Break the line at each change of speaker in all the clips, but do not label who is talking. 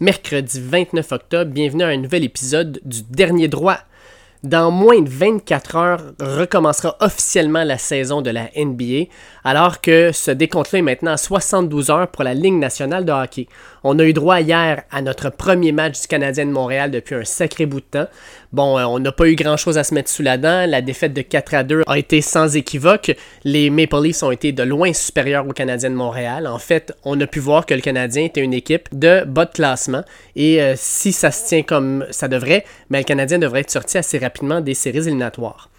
Mercredi 29 octobre, bienvenue à un nouvel épisode du Dernier Droit. Dans moins de 24 heures, recommencera officiellement la saison de la NBA, alors que ce décompte-là est maintenant à 72 heures pour la Ligue nationale de hockey. On a eu droit hier à notre premier match du Canadien de Montréal depuis un sacré bout de temps. Bon, euh, on n'a pas eu grand-chose à se mettre sous la dent. La défaite de 4 à 2 a été sans équivoque. Les Maple Leafs ont été de loin supérieurs aux Canadiens de Montréal. En fait, on a pu voir que le Canadien était une équipe de bas de classement. Et euh, si ça se tient comme ça devrait, mais ben, le Canadien devrait être sorti assez rapidement des séries éliminatoires.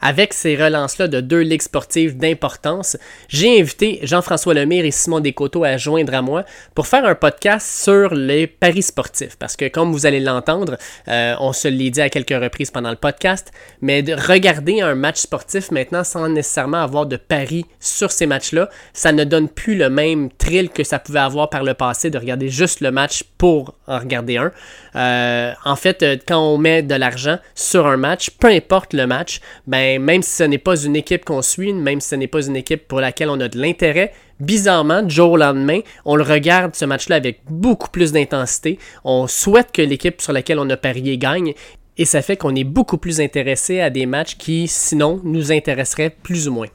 Avec ces relances-là de deux ligues sportives d'importance, j'ai invité Jean-François Lemire et Simon Descoteaux à joindre à moi pour faire un podcast sur les paris sportifs. Parce que comme vous allez l'entendre, euh, on se l'est dit à quelques reprises pendant le podcast, mais de regarder un match sportif maintenant sans nécessairement avoir de paris sur ces matchs-là, ça ne donne plus le même thrill que ça pouvait avoir par le passé de regarder juste le match pour en regarder un. Euh, en fait, euh, quand on met de l'argent sur un match, peu importe le match, ben ben, même si ce n'est pas une équipe qu'on suit, même si ce n'est pas une équipe pour laquelle on a de l'intérêt, bizarrement, jour au lendemain, on le regarde ce match-là avec beaucoup plus d'intensité. On souhaite que l'équipe sur laquelle on a parié gagne. Et ça fait qu'on est beaucoup plus intéressé à des matchs qui, sinon, nous intéresseraient plus ou moins.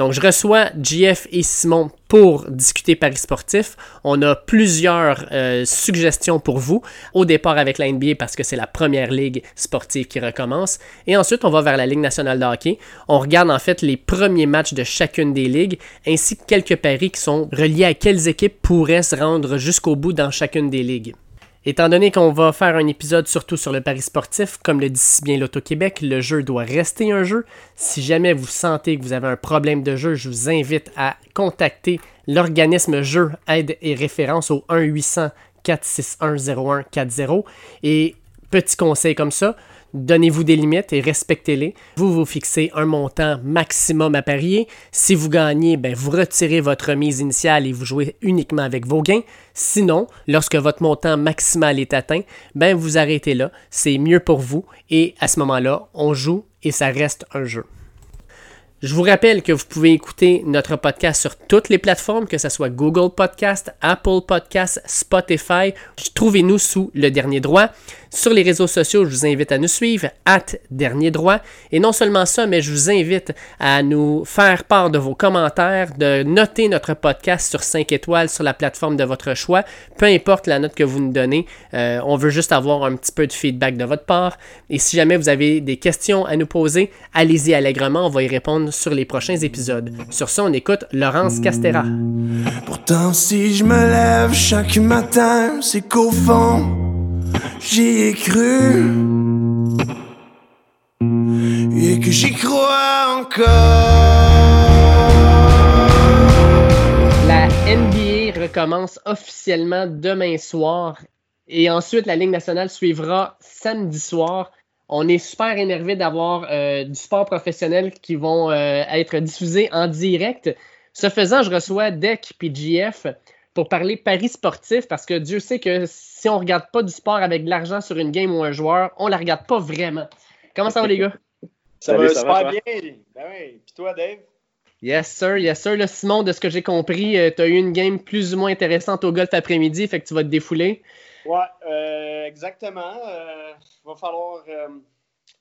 Donc, je reçois JF et Simon pour discuter Paris sportif. On a plusieurs euh, suggestions pour vous. Au départ avec la NBA parce que c'est la première ligue sportive qui recommence. Et ensuite, on va vers la Ligue nationale de hockey. On regarde en fait les premiers matchs de chacune des ligues ainsi que quelques paris qui sont reliés à quelles équipes pourraient se rendre jusqu'au bout dans chacune des ligues. Étant donné qu'on va faire un épisode surtout sur le pari sportif, comme le dit si bien l'Auto-Québec, le jeu doit rester un jeu. Si jamais vous sentez que vous avez un problème de jeu, je vous invite à contacter l'organisme Jeu, Aide et Référence au 1-800-461-0140. Et petit conseil comme ça, Donnez-vous des limites et respectez-les. Vous vous fixez un montant maximum à parier. Si vous gagnez, ben, vous retirez votre mise initiale et vous jouez uniquement avec vos gains. Sinon, lorsque votre montant maximal est atteint, ben, vous arrêtez là. C'est mieux pour vous et à ce moment-là, on joue et ça reste un jeu. Je vous rappelle que vous pouvez écouter notre podcast sur toutes les plateformes, que ce soit Google Podcast, Apple Podcast, Spotify. Trouvez-nous sous le dernier droit. Sur les réseaux sociaux, je vous invite à nous suivre, at Dernier Droit. Et non seulement ça, mais je vous invite à nous faire part de vos commentaires, de noter notre podcast sur 5 étoiles sur la plateforme de votre choix. Peu importe la note que vous nous donnez, euh, on veut juste avoir un petit peu de feedback de votre part. Et si jamais vous avez des questions à nous poser, allez-y allègrement, on va y répondre sur les prochains épisodes. Sur ça, on écoute Laurence Castera.
Pourtant, si je me lève chaque matin, c'est qu'au fond j'y ai cru et que j'y crois encore.
La NBA recommence officiellement demain soir et ensuite la Ligue nationale suivra samedi soir. On est super énervé d'avoir euh, du sport professionnel qui vont euh, être diffusés en direct. Ce faisant, je reçois Deck et GF pour parler paris sportif parce que Dieu sait que si on regarde pas du sport avec de l'argent sur une game ou un joueur, on la regarde pas vraiment. Comment ça va les gars?
Ça va super bien. Ben oui. Puis toi, Dave?
Yes, sir. Yes, sir. Simon, de ce que j'ai compris, euh, tu as eu une game plus ou moins intéressante au golf après-midi, fait que tu vas te défouler.
Ouais, euh, exactement. Il euh, va falloir.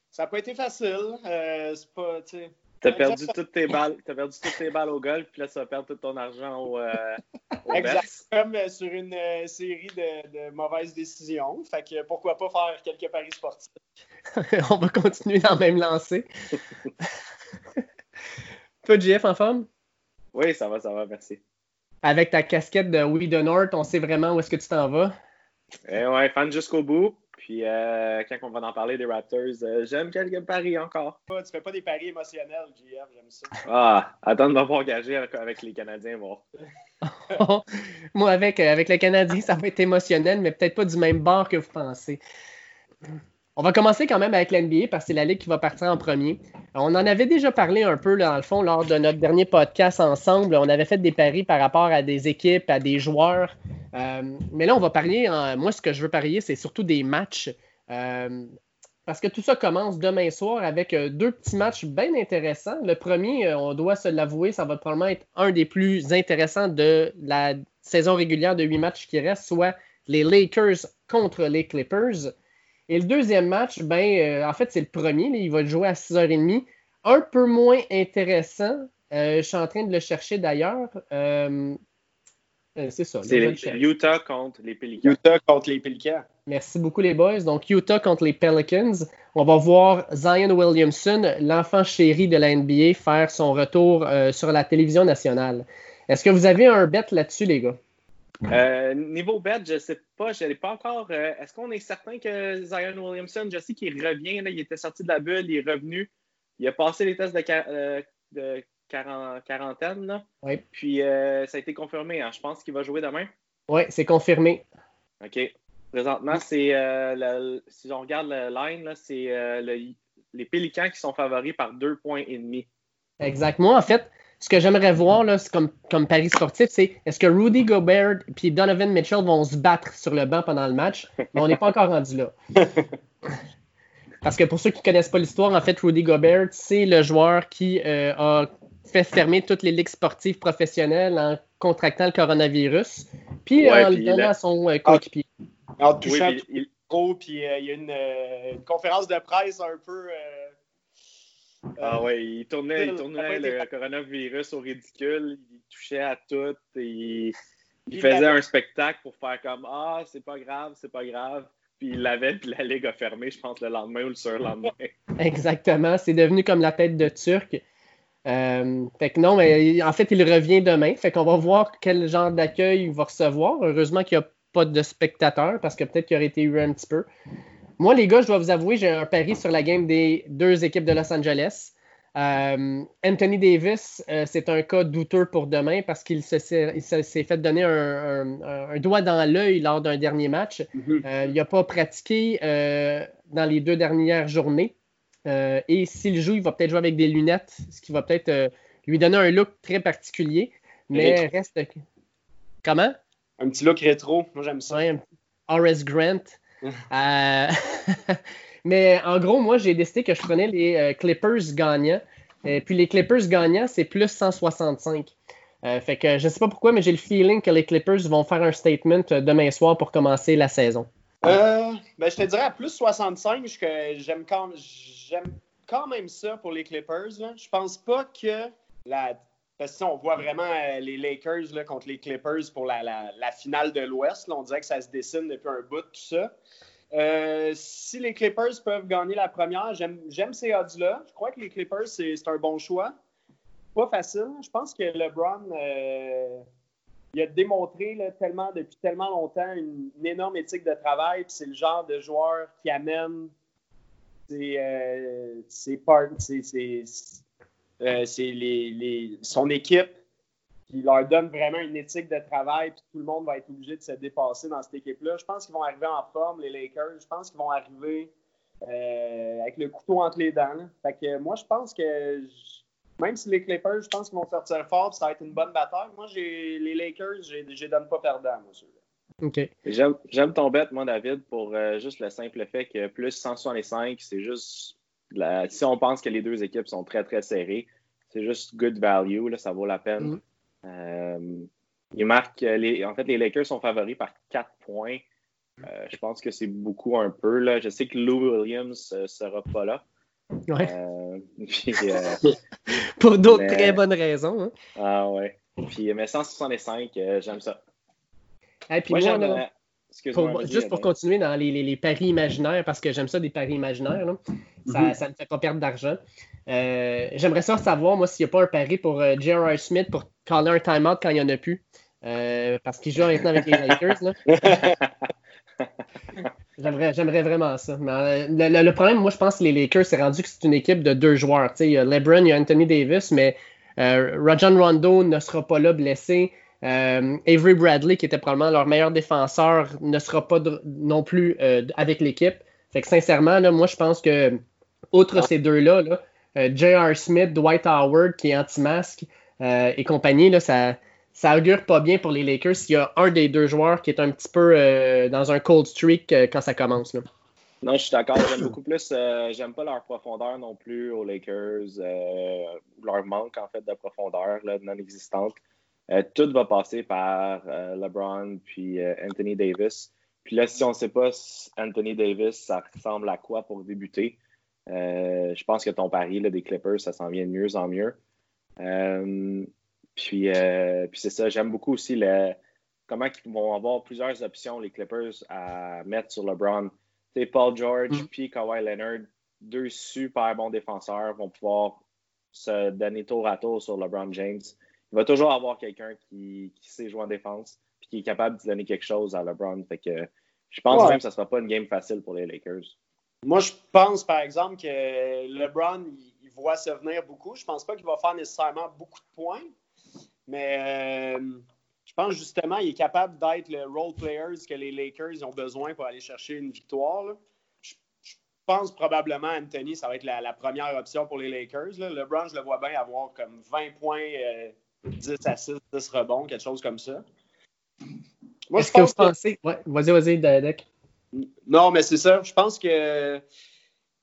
ça n'a pas été facile. c'est pas, tu sais
T'as perdu toutes tes balles. T'as perdu toutes tes balles au golf, puis là, tu vas perdre tout ton argent au, euh,
Exact. Comme euh, sur une euh, série de, mauvaises décisions. Fait que pourquoi pas faire quelques paris sportifs.
On va continuer dans le même lancé. Toi, JF, en forme?
Oui, ça va, ça va, merci.
Avec ta casquette de We the North, on sait vraiment où est-ce que tu t'en vas?
Eh ouais, fan jusqu'au bout. Puis euh, quand on va en parler des Raptors, euh, j'aime quelques paris encore.
Tu fais pas des paris émotionnels, GF, j'aime ça.
Ah, attends de me voir engager avec les Canadiens, bon.
Moi, avec, avec les Canadiens, ça va être émotionnel, mais peut-être pas du même bord que vous pensez. On va commencer quand même avec l'NBA parce que c'est la ligue qui va partir en premier. On en avait déjà parlé un peu, dans le fond, lors de notre dernier podcast ensemble. On avait fait des paris par rapport à des équipes, à des joueurs. Euh, mais là, on va parier. moi, ce que je veux parier, c'est surtout des matchs. Euh, parce que tout ça commence demain soir avec euh, deux petits matchs bien intéressants. Le premier, on doit se l'avouer, ça va probablement être un des plus intéressants de la saison régulière de huit matchs qui restent, soit les Lakers contre les Clippers. Et le deuxième match, ben, en fait, c'est le premier. il va jouer à 6h30. Un peu moins intéressant. je suis en train de le chercher d'ailleurs. c'est ça.
C'est Utah contre les Pelicans.
Utah contre les Pelicans.
Merci beaucoup, les boys. Donc, Utah contre les Pelicans. On va voir Zion Williamson, l'enfant chéri de la NBA, faire son retour euh, sur la télévision nationale. Est-ce que vous avez un bet là-dessus, les gars?
Euh, niveau bet, je ne sais pas. Je n'ai pas encore. Euh, est-ce qu'on est certain que Zion Williamson, je sais qu'il revient, il était sorti de la bulle, il est revenu. Il a passé les tests de, quarantaine.
Oui.
Puis ça a été confirmé. Hein. Je pense qu'il va jouer demain.
Oui, c'est confirmé.
OK. Présentement, c'est euh, si on regarde le line, c'est euh, les Pélicans qui sont favoris par deux points et demi.
Exactement. En fait, ce que j'aimerais voir là, comme, comme pari sportif, c'est est-ce que Rudy Gobert et Donovan Mitchell vont se battre sur le banc pendant le match? Mais on n'est pas encore rendu là. Parce que pour ceux qui ne connaissent pas l'histoire, en fait, Rudy Gobert, c'est le joueur qui euh, a fait fermer toutes les ligues sportives professionnelles en contractant le coronavirus, puis en le donnant à son coéquipier.
En touchant puis il... puis euh, il y a une, euh, une, conférence de presse un peu.
Euh, ah ouais, il tournait, il tournait le coronavirus au ridicule, il touchait à tout, et il, faisait un spectacle pour faire comme Ah, c'est pas grave, c'est pas grave. Puis il l'avait, puis la ligue a fermé, je pense, le lendemain ou le surlendemain.
Exactement, c'est devenu comme la tête de Turc. fait que non, mais en fait, il revient demain. Fait qu'on va voir quel genre d'accueil il va recevoir. Heureusement qu'il n'y a pas de spectateurs parce que peut-être qu'il aurait été eu un petit peu. Moi, les gars, je dois vous avouer, j'ai un pari sur la game des deux équipes de Los Angeles. Euh, Anthony Davis, euh, c'est un cas douteux pour demain parce qu'il s'est fait donner un, doigt dans l'œil lors d'un dernier match. Mm-hmm. Euh, il n'a pas pratiqué dans les deux dernières journées. et s'il joue, il va peut-être jouer avec des lunettes, ce qui va peut-être lui donner un look très particulier. Mais reste. Comment?
Un petit look rétro, moi j'aime ça.
Ouais, R.S. Grant. Euh, mais en gros, moi j'ai décidé que je prenais les euh, Clippers gagnants. Et puis les Clippers gagnants, c'est plus 165. Euh, fait que je sais pas pourquoi, mais j'ai le feeling que les Clippers vont faire un statement demain soir pour commencer la saison.
ben, je te dirais à plus 65, j'aime quand, quand même ça pour les Clippers. Je pense pas que la parce que on voit vraiment euh, les Lakers contre les Clippers pour la, finale de l'Ouest. On dirait que ça se dessine depuis un bout, tout ça. Euh, si les Clippers peuvent gagner la première, j'aime ces odds-là. Je crois que les Clippers, c'est un bon choix. Pas facile. Je pense que LeBron, euh, il a démontré tellement, depuis tellement longtemps une, énorme éthique de travail. C'est le genre de joueur qui amène ses, ses, euh, c'est les, son équipe qui leur donne vraiment une éthique de travail, puis tout le monde va être obligé de se dépasser dans cette équipe-là. Je pense qu'ils vont arriver en forme, les Lakers. Je pense qu'ils vont arriver euh, avec le couteau entre les dents. Fait que moi, je pense que même si les Clippers, je pense qu'ils vont sortir fort, ça va être une bonne bataille. Moi, j'ai les Lakers, je les donne pas perdants, monsieur.
OK.
J'aime ton bet, moi, David, pour euh, juste le simple fait que plus 165, c'est juste si on pense que les deux équipes sont très, très serrées, c'est juste good value, là, ça vaut la peine. Mm. Euh, il marque, les, en fait, les Lakers sont favoris par 4 points. Euh, je pense que c'est beaucoup un peu. Là. Je sais que Lou Williams ne euh, sera pas là.
Pour d'autres très bonnes raisons. Hein.
Ah ouais. Puis, mais 165, j'aime ça.
Et puis moi, juste pour continuer dans les, paris imaginaires, parce que j'aime ça des paris imaginaires, ça, mhm. ça, ne fait pas perdre d'argent. Euh, j'aimerais ça savoir, moi, s'il n'y a pas un pari pour euh, J.R.R. Smith pour caller un timeout quand il n'y en a plus. Euh, parce qu'il joue maintenant avec les Lakers. J'aimerais vraiment ça. le, problème, moi, je pense que les Lakers, c'est rendu que c'est une équipe de deux joueurs. Il y a LeBron, il y a Anthony Davis, mais Rajon Rondo ne sera pas là blessé. Euh, Avery Bradley, qui était probablement leur meilleur défenseur, ne sera pas non plus euh, avec l'équipe. Fait que sincèrement, moi, je pense que, outre ces deux-là, euh, J.R. Smith, Dwight Howard, qui est anti-masque, et compagnie, là, ça, ça augure pas bien pour les Lakers s'il y a un des deux joueurs qui est un petit peu dans un cold streak quand ça commence.
Non, je suis d'accord. J'aime beaucoup plus. J'aime pas leur profondeur non plus aux Lakers. leur manque, en fait, de profondeur non existante. Euh, tout va passer par euh, LeBron puis euh, Anthony Davis. Puis là, si on ne sait pas Anthony Davis, ça ressemble à quoi pour débuter, je pense que ton pari là, des Clippers, ça s'en vient de mieux en mieux. Puis, puis c'est ça, j'aime beaucoup aussi le, comment ils vont avoir plusieurs options, les Clippers, à mettre sur LeBron. Tu sais, Paul George mm. puis Kawhi Leonard, deux super bons défenseurs, vont pouvoir se donner tour à tour sur LeBron James. Il va toujours avoir quelqu'un qui, sait jouer en défense puis qui est capable de donner quelque chose à LeBron. Fait que je pense même que ce ne sera pas une game facile pour les Lakers.
Moi, je pense, par exemple, que LeBron, il, voit se venir beaucoup. Je pense pas qu'il va faire nécessairement beaucoup de points, mais euh, je pense justement qu'il est capable d'être le role player que les Lakers ont besoin pour aller chercher une victoire. Je, pense probablement Anthony, ça va être la, première option pour les Lakers. LeBron, je le vois bien avoir comme 20 points, 10 euh, à 6, 10 rebonds, quelque chose comme ça.
Est-ce que vous pensez. vas-y, vas-y, Dedek.
Non, mais c'est ça. Je pense que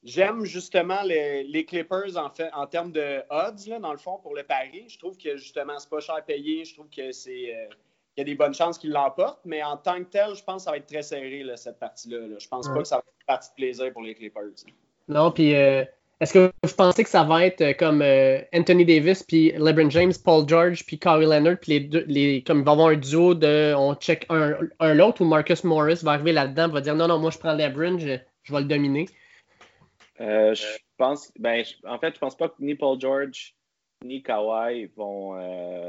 j'aime justement les, Clippers en, fait, en termes de odds, dans le fond, pour le pari. Je trouve que justement, c'est pas cher à payer. Je trouve que c'est. Euh, y a des bonnes chances qu'ils l'emportent, mais en tant que tel, je pense que ça va être très serré, cette partie-là. Là. Je pense pas que ça va être une partie de plaisir pour les Clippers.
Non, puis euh, est-ce que vous pensez que ça va être euh, comme euh, Anthony Davis, puis LeBron James, Paul George, puis Kawhi Leonard, puis les deux, les, comme il va y avoir un duo de on check un, un l'autre, ou Marcus Morris va arriver là-dedans, va dire non, non, moi je prends LeBron, je, je vais le dominer?
Euh, je pense, ben, en fait, je pense pas que ni Paul George ni Kawhi vont,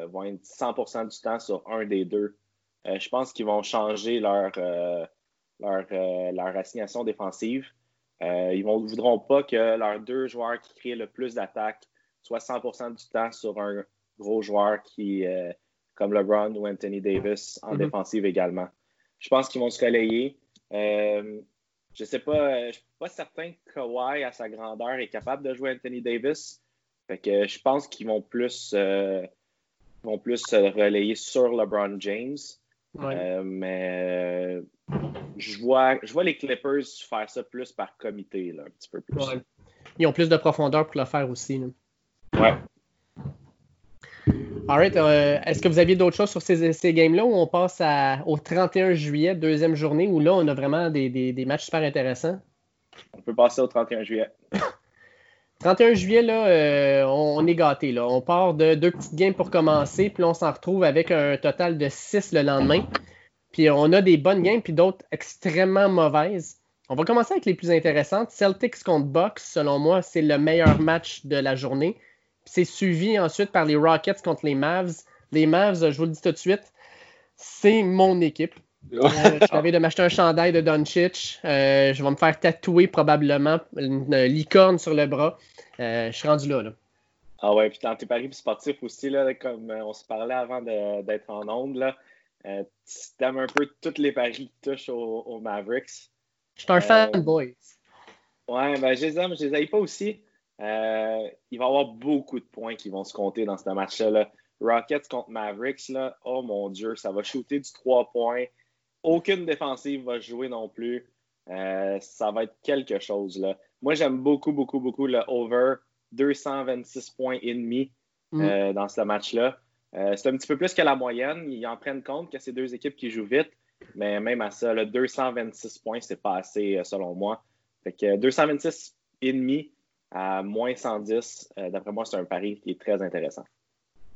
vont être 100% du temps sur un des deux. je pense qu'ils vont changer leur, leur, leur assignation défensive. Euh, ils ne voudront pas que leurs deux joueurs qui créent le plus d'attaques soient 100% du temps sur un gros joueur qui, euh, comme LeBron ou Anthony Davis en mhm. défensive également. Je pense qu'ils vont se relayer. Euh, je ne sais pas, je suis pas certain que Kawhi, à sa grandeur, est capable de jouer Anthony Davis. Fait que je pense qu'ils vont plus, vont plus se relayer sur LeBron James. Mais je vois, je vois les Clippers faire ça plus par comité, là, un petit peu plus.
Ils ont plus de profondeur pour le faire aussi.
Là. Ouais.
Alright, euh, est-ce que vous aviez d'autres choses sur ces, ces games-là où on passe au 31 juillet, deuxième journée, où là, on a vraiment des, des, matchs super intéressants?
On peut passer au 31 juillet.
31 juillet, là, euh, on, est gâté. On part de deux petites games pour commencer, puis on s'en retrouve avec un total de 6 le lendemain. Puis on a des bonnes games, puis d'autres extrêmement mauvaises. On va commencer avec les plus intéressantes. Celtics contre Bucks, selon moi, c'est le meilleur match de la journée. C'est suivi ensuite par les Rockets contre les Mavs. Les Mavs, je vous le dis tout de suite, c'est mon équipe. Euh, je de m'acheter un chandail de Doncic. Euh, je vais me faire tatouer probablement une, licorne sur le bras. Euh, je suis rendu là,
Ah ouais, puis dans tes paris sportifs aussi, là, comme on se parlait avant d'être en onde, là, euh, tu aimes un peu toutes les paris qui touchent aux, Mavericks.
Je suis un fan, euh, boys.
Ouais, ben, je les aime, je les aime pas aussi. Euh, il va y avoir beaucoup de points qui vont se compter dans ce match-là. Rockets contre Mavericks, là, oh mon Dieu, ça va shooter du 3 points. Aucune défensive va jouer non plus. ça va être quelque chose. Là. Moi, j'aime beaucoup, beaucoup, beaucoup le over 226 points et demi mm. dans ce match-là. Euh, c'est un petit peu plus que la moyenne. Ils en prennent compte que c'est deux équipes qui jouent vite, mais même à ça, le 226 points, c'est pas assez euh, selon moi. Fait que 226 et demi à moins 110, euh, d'après moi, c'est un pari qui est très intéressant.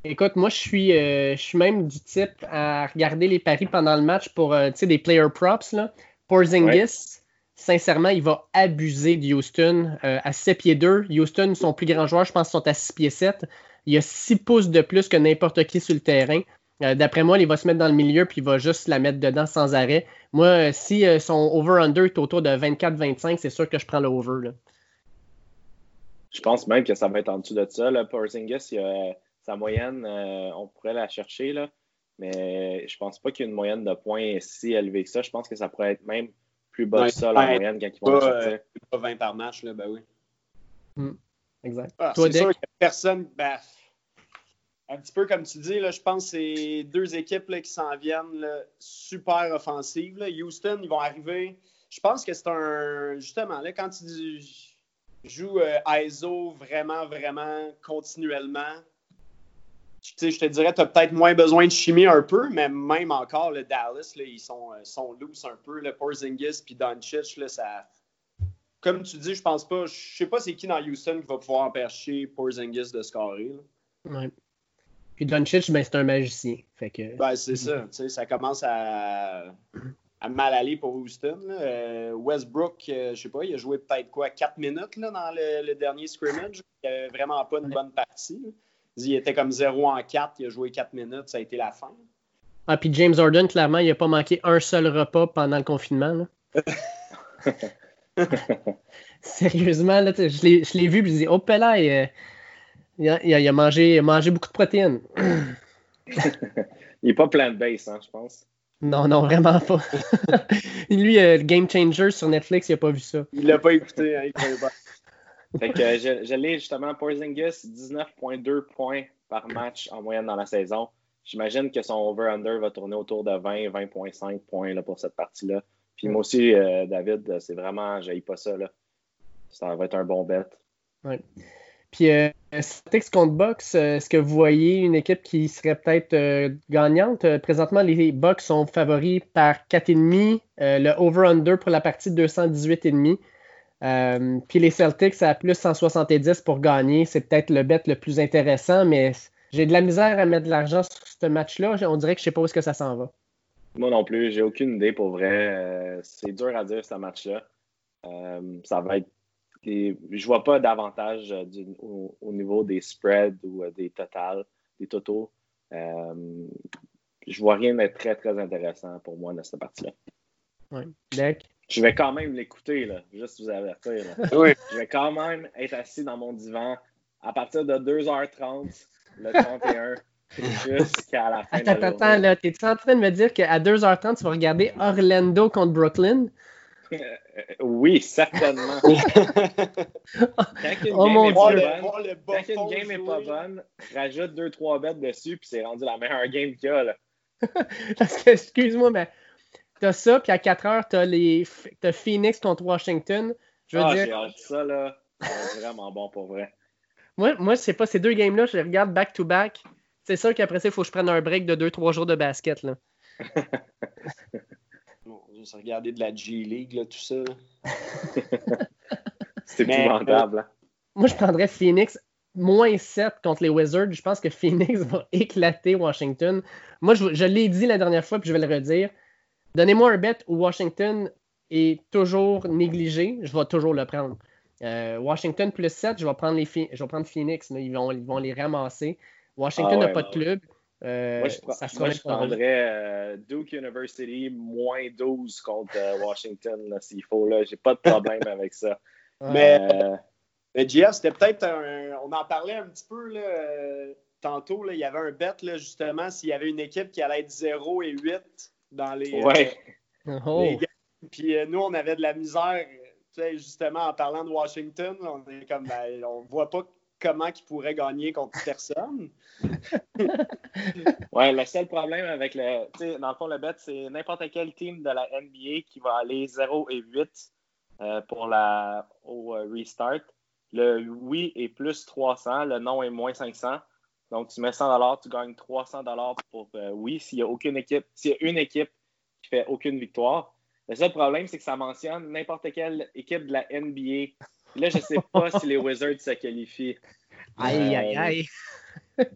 Écoute, moi, je suis, je suis même du type à regarder les paris pendant le match pour des player props. Là. Porzingis, sincèrement, il va abuser de Houston à 7 pieds 2. Houston, son plus grand joueur, je pense, sont à 6 pieds 7. Il a 6 pouces de plus que n'importe qui sur le terrain. Euh, d'après moi, il va se mettre dans le milieu puis il va juste la mettre dedans sans arrêt. Moi, euh, si euh, son over-under est autour de 24-25, c'est sûr que je prends le over.
Je pense même que ça va être en dessous de ça. Là. Porzingis, sa moyenne, on pourrait la chercher, là, mais je pense pas qu'il y ait une moyenne de points si élevée que ça. Je pense que ça pourrait être même plus bas que ça, la moyenne, quand ils vont pas,
pas 20 par match, là, ben oui.
Hmm exact.
Ah, c'est sûr que personne. Ben, un petit peu comme tu dis, là, je pense que c'est deux équipes là, qui s'en viennent super offensives. Là. Houston, ils vont arriver. Je pense que c'est un. Justement, là, quand tu joues euh, ISO vraiment, vraiment continuellement, je te dirais, tu as peut-être moins besoin de chimie un peu, mais même encore, le Dallas, là, ils sont, euh, sont loose un peu. Le Porzingis puis Doncic, là, ça. Comme tu dis, je pense pas. Je sais pas c'est qui dans Houston qui va pouvoir empêcher Porzingis de scorer.
Ouais. Puis Doncic, ben, c'est un magicien. Fait que...
Ben, c'est ça. Ça commence à, à, mal aller pour Houston. Euh, Westbrook, euh, je sais pas, il a joué peut-être quoi, 4 minutes là, dans le, dernier scrimmage. Il avait vraiment pas une bonne partie. Il était comme 0 en 4, il a joué 4 minutes, ça a été la fin.
Ah, puis James Harden, clairement, il n'a pas manqué un seul repas pendant le confinement. Sérieusement, là, je l'ai vu, puis je dis, oh, là, il, il, a, il, a, mangé, il a mangé beaucoup de protéines.
il n'est pas plein de base, hein, je pense.
Non, non, vraiment pas. Lui, euh, le Game Changer sur Netflix, il n'a pas vu ça.
Il l'a pas écouté, hein, il pas.
Fait que euh, je, l'ai justement, Porzingis, 19,2 points par match en moyenne dans la saison. J'imagine que son over-under va tourner autour de 20, 20,5 points là, pour cette partie-là. Puis moi aussi, euh, David, c'est vraiment, j'ai pas ça. Là. Ça va être un bon bet.
Ouais. Puis, euh, Celtics contre euh, est-ce que vous voyez une équipe qui serait peut-être gagnante? présentement, les Bucks sont favoris par 4,5. le over-under pour la partie 218,5. Euh, puis les Celtics à plus 170 pour gagner, c'est peut-être le bet le plus intéressant, mais j'ai de la misère à mettre de l'argent sur ce match-là. On dirait que je sais pas où est-ce que ça s'en va.
Moi non plus, j'ai aucune idée pour vrai. Euh, c'est dur à dire ce match-là. Euh, ça va être. Je vois pas d'avantage au, niveau des spreads ou des totals, des totaux. je vois rien de très très intéressant pour moi dans cette partie-là.
Oui.
Je vais quand même l'écouter, là, juste vous avertir. Oui. Je vais quand même être assis dans mon divan à partir de 2h30, le 31, jusqu'à la fin
attends, de la Attends, là, t'es-tu en train de me dire qu'à 2h30, tu vas regarder Orlando contre Brooklyn?
Euh, oui, certainement. Quand une oh game, est, pas bonne, quand une game est pas bonne, rajoute 2-3 bêtes dessus, puis c'est rendu la meilleure game qu'il y a. Là.
Parce que, excuse-moi, mais T'as ça, puis à 4 heures, t'as les as Phoenix contre Washington.
Je veux ah, dire... j'ai hâte ça, là. C'est vraiment bon pour vrai.
Moi, moi c'est pas ces deux games-là, je les regarde back-to-back. C'est sûr qu'après ça, il faut que je prenne un break de 2-3 jours de basket. Là.
bon, juste regarder de la G-League, là, tout ça.
c'est épouvantable. Euh, hein.
moi, je prendrais Phoenix moins 7 contre les Wizards. Je pense que Phoenix va éclater Washington. Moi, je, je l'ai dit la dernière fois, puis je vais le redire. Donnez-moi un bet où Washington est toujours négligé, je vais toujours le prendre. Euh, Washington plus 7, je vais prendre, les je vais prendre Phoenix. ils, vont, ils vont les ramasser. Washington ah n'a pas de club.
Euh, moi, je, prendrais euh, Duke University moins 12 contre Washington s'il faut. J'ai pas de problème avec ça.
Mais, mais c'était peut-être un. On en parlait un petit peu là, tantôt. Là, il y avait un bet justement s'il y avait une équipe qui allait être 0 et 8 dans les.
Ouais.
Oh. Puis euh, nous, on avait de la misère, justement, en parlant de Washington, on est comme, ben, on voit pas comment ils pourraient gagner contre personne.
ouais, le seul problème avec le. Tu sais, dans le fond, le bet, c'est n'importe quel team de la NBA qui va aller 0 et 8 euh, pour la, au euh, restart. Le oui est plus 300, le non est moins 500. Donc, tu mets 100 tu gagnes 300 pour euh, oui, s'il y a aucune équipe, s'il y a une équipe qui fait aucune victoire. Le seul problème, c'est que ça mentionne n'importe quelle équipe de la NBA. Là, je ne sais pas si les Wizards se qualifient.
Aïe, aïe, euh, aïe.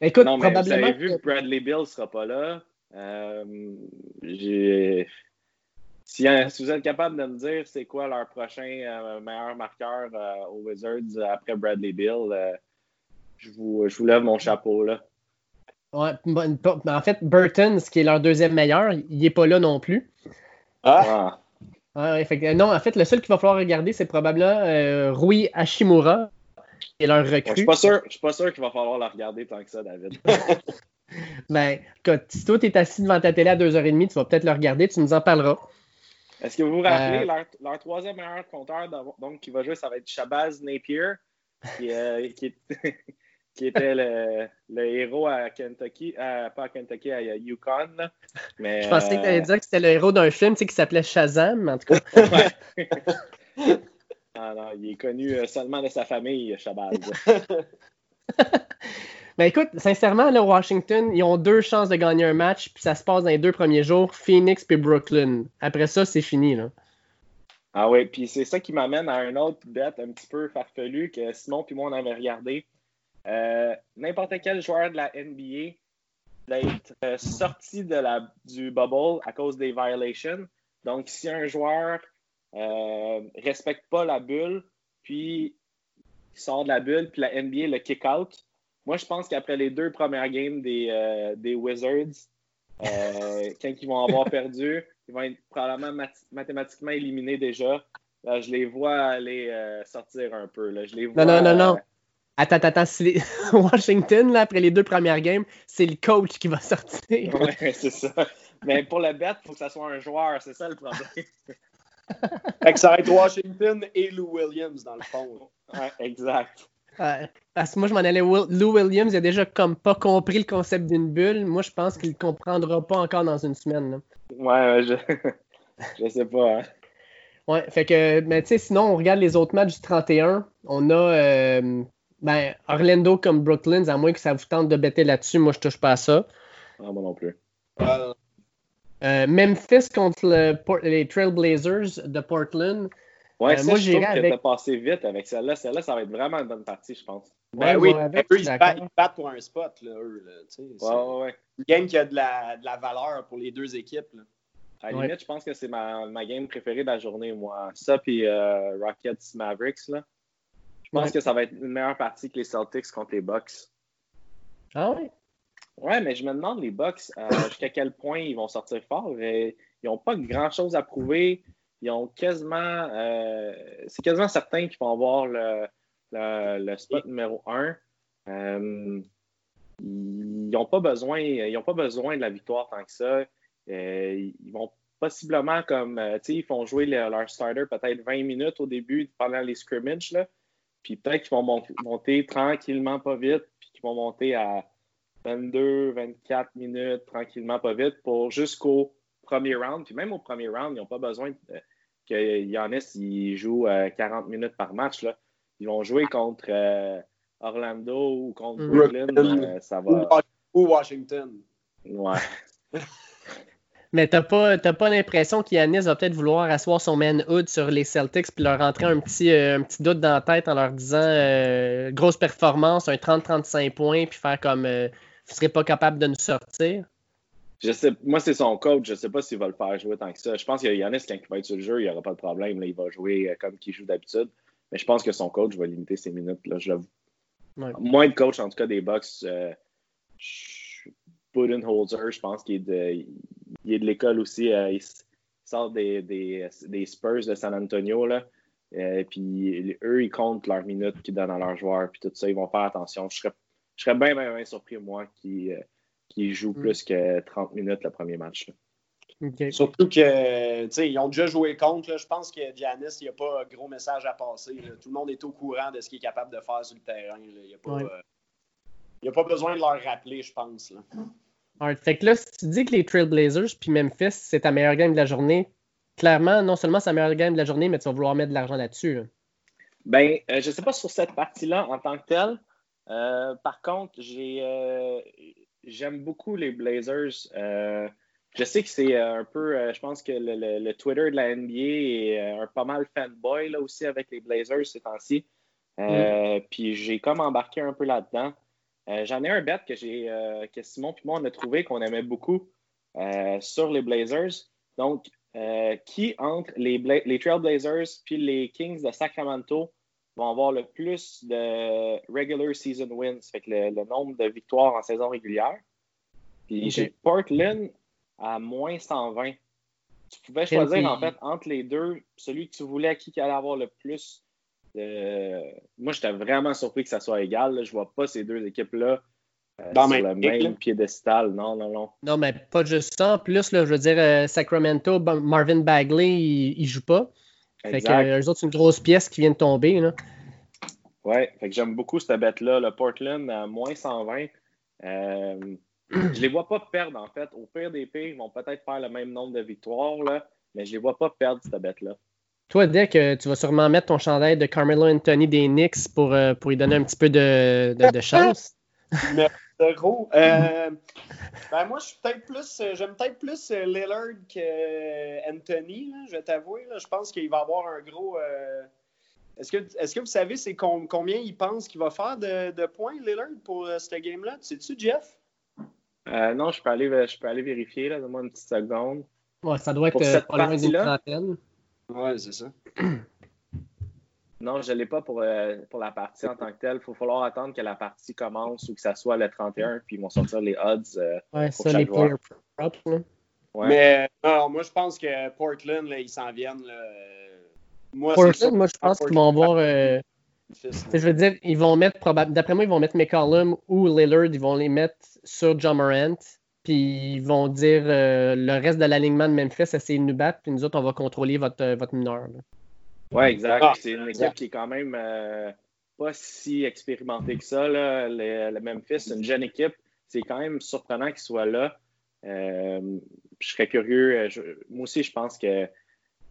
Écoute, non, mais probablement. Vous avez vu que Bradley Bill ne sera pas là. Euh, si, vous êtes capable de me dire c'est quoi leur prochain meilleur marqueur aux Wizards après Bradley Bill, je vous, je vous lève mon chapeau là.
Ouais, en fait, Burton, ce qui est leur deuxième meilleur, il n'est pas là non plus.
Ah!
non, en fait, le seul qu'il va falloir regarder, c'est probablement euh, Rui Hashimura, qui est leur recrue. je
suis pas sûr, suis pas sûr qu'il va falloir la regarder tant que ça, David.
ben, si toi, tu es assis devant ta télé à 2h30, tu vas peut-être le regarder, tu nous en parleras.
Est-ce que vous vous rappelez, euh, leur, troisième meilleur compteur, donc, qui va jouer, ça va être Shabazz Napier, qui, euh, qui est qui était le, le, héros à Kentucky, pas à Kentucky, à Yukon. Mais,
je pensais que tu allais dire que c'était le héros d'un film qui s'appelait Shazam, en tout cas.
ah non, il est connu euh, seulement de sa famille, Shabazz.
Ben écoute, sincèrement, là, Washington, ils ont deux chances de gagner un match, puis ça se passe dans les deux premiers jours, Phoenix puis Brooklyn. Après ça, c'est fini. Là.
Ah oui, puis c'est ça qui m'amène à un autre bet un petit peu farfelu que Simon puis moi on avait regardé. Euh, n'importe quel joueur de la NBA d'être euh, sorti de la, du bubble à cause des violations. Donc, si un joueur euh, respecte pas la bulle, puis il sort de la bulle, puis la NBA le kick out, moi je pense qu'après les deux premières games des, euh, des Wizards, quand ils vont avoir perdu, ils vont être probablement mathématiquement éliminés déjà. je les vois aller sortir un peu. Là. Je les vois,
non, non, non, non. Attends, attends, Washington, là, après les deux premières games, c'est le coach qui va sortir.
Oui, c'est ça. Mais pour le bet, il faut que ça soit un joueur, c'est ça le problème.
fait que ça va être Washington et Lou Williams, dans le fond.
Ouais, exact.
parce que moi, je m'en allais. Lou Williams, il a déjà comme pas compris le concept d'une bulle. Moi, je pense qu'il ne comprendra pas encore dans une semaine. Là.
Ouais, je... je sais pas. Hein.
Ouais, fait que, mais tu sais, sinon, on regarde les autres matchs du 31. On a euh, ben, Orlando comme Brooklyn, à moins que ça vous tente de bêter là-dessus, moi je touche pas à ça.
Ah, moi non plus.
Euh, Memphis contre les Trailblazers de Portland.
Ouais, euh, moi j'irais avec. passé vite avec celle-là. Celle-là, ça va être vraiment une bonne partie, je pense.
Ben, oui, eux, ils, battent, pour un spot, là, eux. Là,
ouais, ouais,
Une game qui a de la, de la valeur pour les deux équipes. Là.
À la limite, je pense que c'est ma, ma, game préférée de la journée, moi. Ça, puis euh, Rockets Mavericks. Là. Je pense que ça va être une meilleure partie que les Celtics contre les Bucks.
Ah oui?
Ouais, mais je me demande, les Bucks, euh, jusqu'à quel point ils vont sortir fort. ils n'ont pas grand-chose à prouver. Ils ont quasiment. Euh, c'est quasiment certain qu'ils vont avoir le, le, spot numéro 1. Euh, ils n'ont pas, besoin, ils pas besoin de la victoire tant que ça. ils vont possiblement comme. tu sais, ils font jouer leur starter peut-être 20 minutes au début pendant les scrimmages. Là. Puis peut-être qu'ils vont monter, tranquillement, pas vite, puis qu'ils vont monter à 22, 24 minutes, tranquillement, pas vite, pour jusqu'au premier round. Puis même au premier round, ils n'ont pas besoin que Yannis il joue 40 euh, minutes par match. Là. Ils vont jouer contre euh, Orlando ou contre mm. Brooklyn. Euh, ça va...
Ou Washington.
Ouais.
Mais t'as pas, pas l'impression qu'Yanis va peut-être vouloir asseoir son manhood sur les Celtics puis leur rentrer un petit, euh, un petit doute dans la tête en leur disant euh, grosse performance, un 30-35 points, puis faire comme euh, vous serez pas capable de nous sortir?
Je sais, moi, c'est son coach. Je sais pas s'il va le faire jouer tant que ça. Je pense que Yanis, quand il va être sur le jeu, il n'y aura pas de problème. Là, il va jouer comme il joue d'habitude. Mais je pense que son coach va limiter ses minutes. Là, Moins de coach, en tout cas, des Bucks. Budenholzer, je pense qu'il est de, il est de l'école aussi. Euh, il sort des, des, des, Spurs de San Antonio. Là. Euh, puis eux, ils comptent leurs minutes qu'ils donnent à leurs joueurs. Puis tout ça, ils vont faire attention. Je serais, je serais bien, bien, bien surpris, moi, qu'ils qui jouent mm. plus que 30 minutes le premier match.
Surtout que ils ont déjà joué contre. Je pense que Giannis, il n'y a pas un gros message à passer. Tout le monde est au courant de ce qu'il est capable de faire sur le terrain. Il n'y a, pas, euh, a pas besoin de leur rappeler, je pense. Là.
Fait que là, si tu dis que les Trailblazers puis Memphis, c'est ta meilleure game de la journée, clairement, non seulement c'est ta meilleure game de la journée, mais tu vas vouloir mettre de l'argent là-dessus.
Ben, euh, je ne sais pas sur cette partie-là en tant que telle. Euh, par contre, j'ai, euh, j'aime beaucoup les Blazers. je sais que c'est un peu, je pense que le, Twitter de la NBA est un pas mal fanboy là aussi avec les Blazers ces temps-ci. Mm. Puis j'ai comme embarqué un peu là-dedans. Euh, j'en ai un bet que j'ai euh, que Simon et moi on a trouvé qu'on aimait beaucoup euh, sur les Blazers. Donc, qui entre les, les Trailblazers puis les Kings de Sacramento vont avoir le plus de regular season wins, fait que le, nombre de victoires en saison régulière? Puis j'ai Portland à moins 120. Tu pouvais choisir en fait entre les deux, celui que tu voulais, qui allait avoir le plus euh, moi, j'étais vraiment surpris que ça soit égal. Je Je vois pas ces deux équipes-là euh, sur le même piédestal. Non, non, non.
Non, mais pas juste ça. En plus, là, je veux dire, euh, Sacramento, Marvin Bagley, il, ne joue pas. Fait que, eux autres, c'est une grosse pièce qui vient de tomber. Là.
Ouais, fait que j'aime beaucoup cette bête-là. Le Portland à moins 120. Euh, je les vois pas perdre, en fait. Au pire des pires, ils vont peut-être faire le même nombre de victoires, là, mais je les vois pas perdre, cette bête-là.
Toi, dès que tu vas sûrement mettre ton chandail de Carmelo Anthony des Knicks pour, euh, pour lui donner un petit peu de, de, chance.
Numéro zéro. Euh, ben moi, je suis peut-être plus. J'aime peut-être plus euh, Lillard que Anthony, là, je vais t'avouer. Je pense qu'il va avoir un gros. euh, Est-ce que, est que vous savez c'est com- combien il pense qu'il va faire de, de points, Lillard, pour euh, cette game-là? Tu sais-tu, Jeff?
Euh, non, je peux aller, je peux aller vérifier. là. Donne-moi une petite seconde.
Ouais, ça doit être
Pour
euh,
cette
pas loin d'une
partie-là?
trentaine.
Ouais, c'est ça.
Non, je ne l'ai pas pour, euh, pour la partie en tant que telle. Il va falloir attendre que la partie commence ou que ça soit le 31, puis ils vont sortir les odds. euh,
Ouais,
Pour
ça,
chaque
les
joueur.
player props. là.
ouais.
Mais non, moi, je pense que Portland, là, ils s'en viennent. Là. Euh, Moi,
Portland, moi, je pense qu'ils vont avoir. euh, je veux dire, ils vont mettre probablement. D'après moi, ils vont mettre McCollum ou Lillard, ils vont les mettre sur John Morant. Puis ils vont dire euh, le reste de l'alignement de Memphis, essayez de nous battre. Puis nous autres, on va contrôler votre, euh, votre mineur. là.
Ouais, exact.
Ah,
c'est une équipe
exact.
qui est quand même euh, pas si expérimentée que ça. Là. Le, le Memphis, c'est une jeune équipe. C'est quand même surprenant qu'ils soient là. Euh, je serais curieux. je- moi aussi, je pense que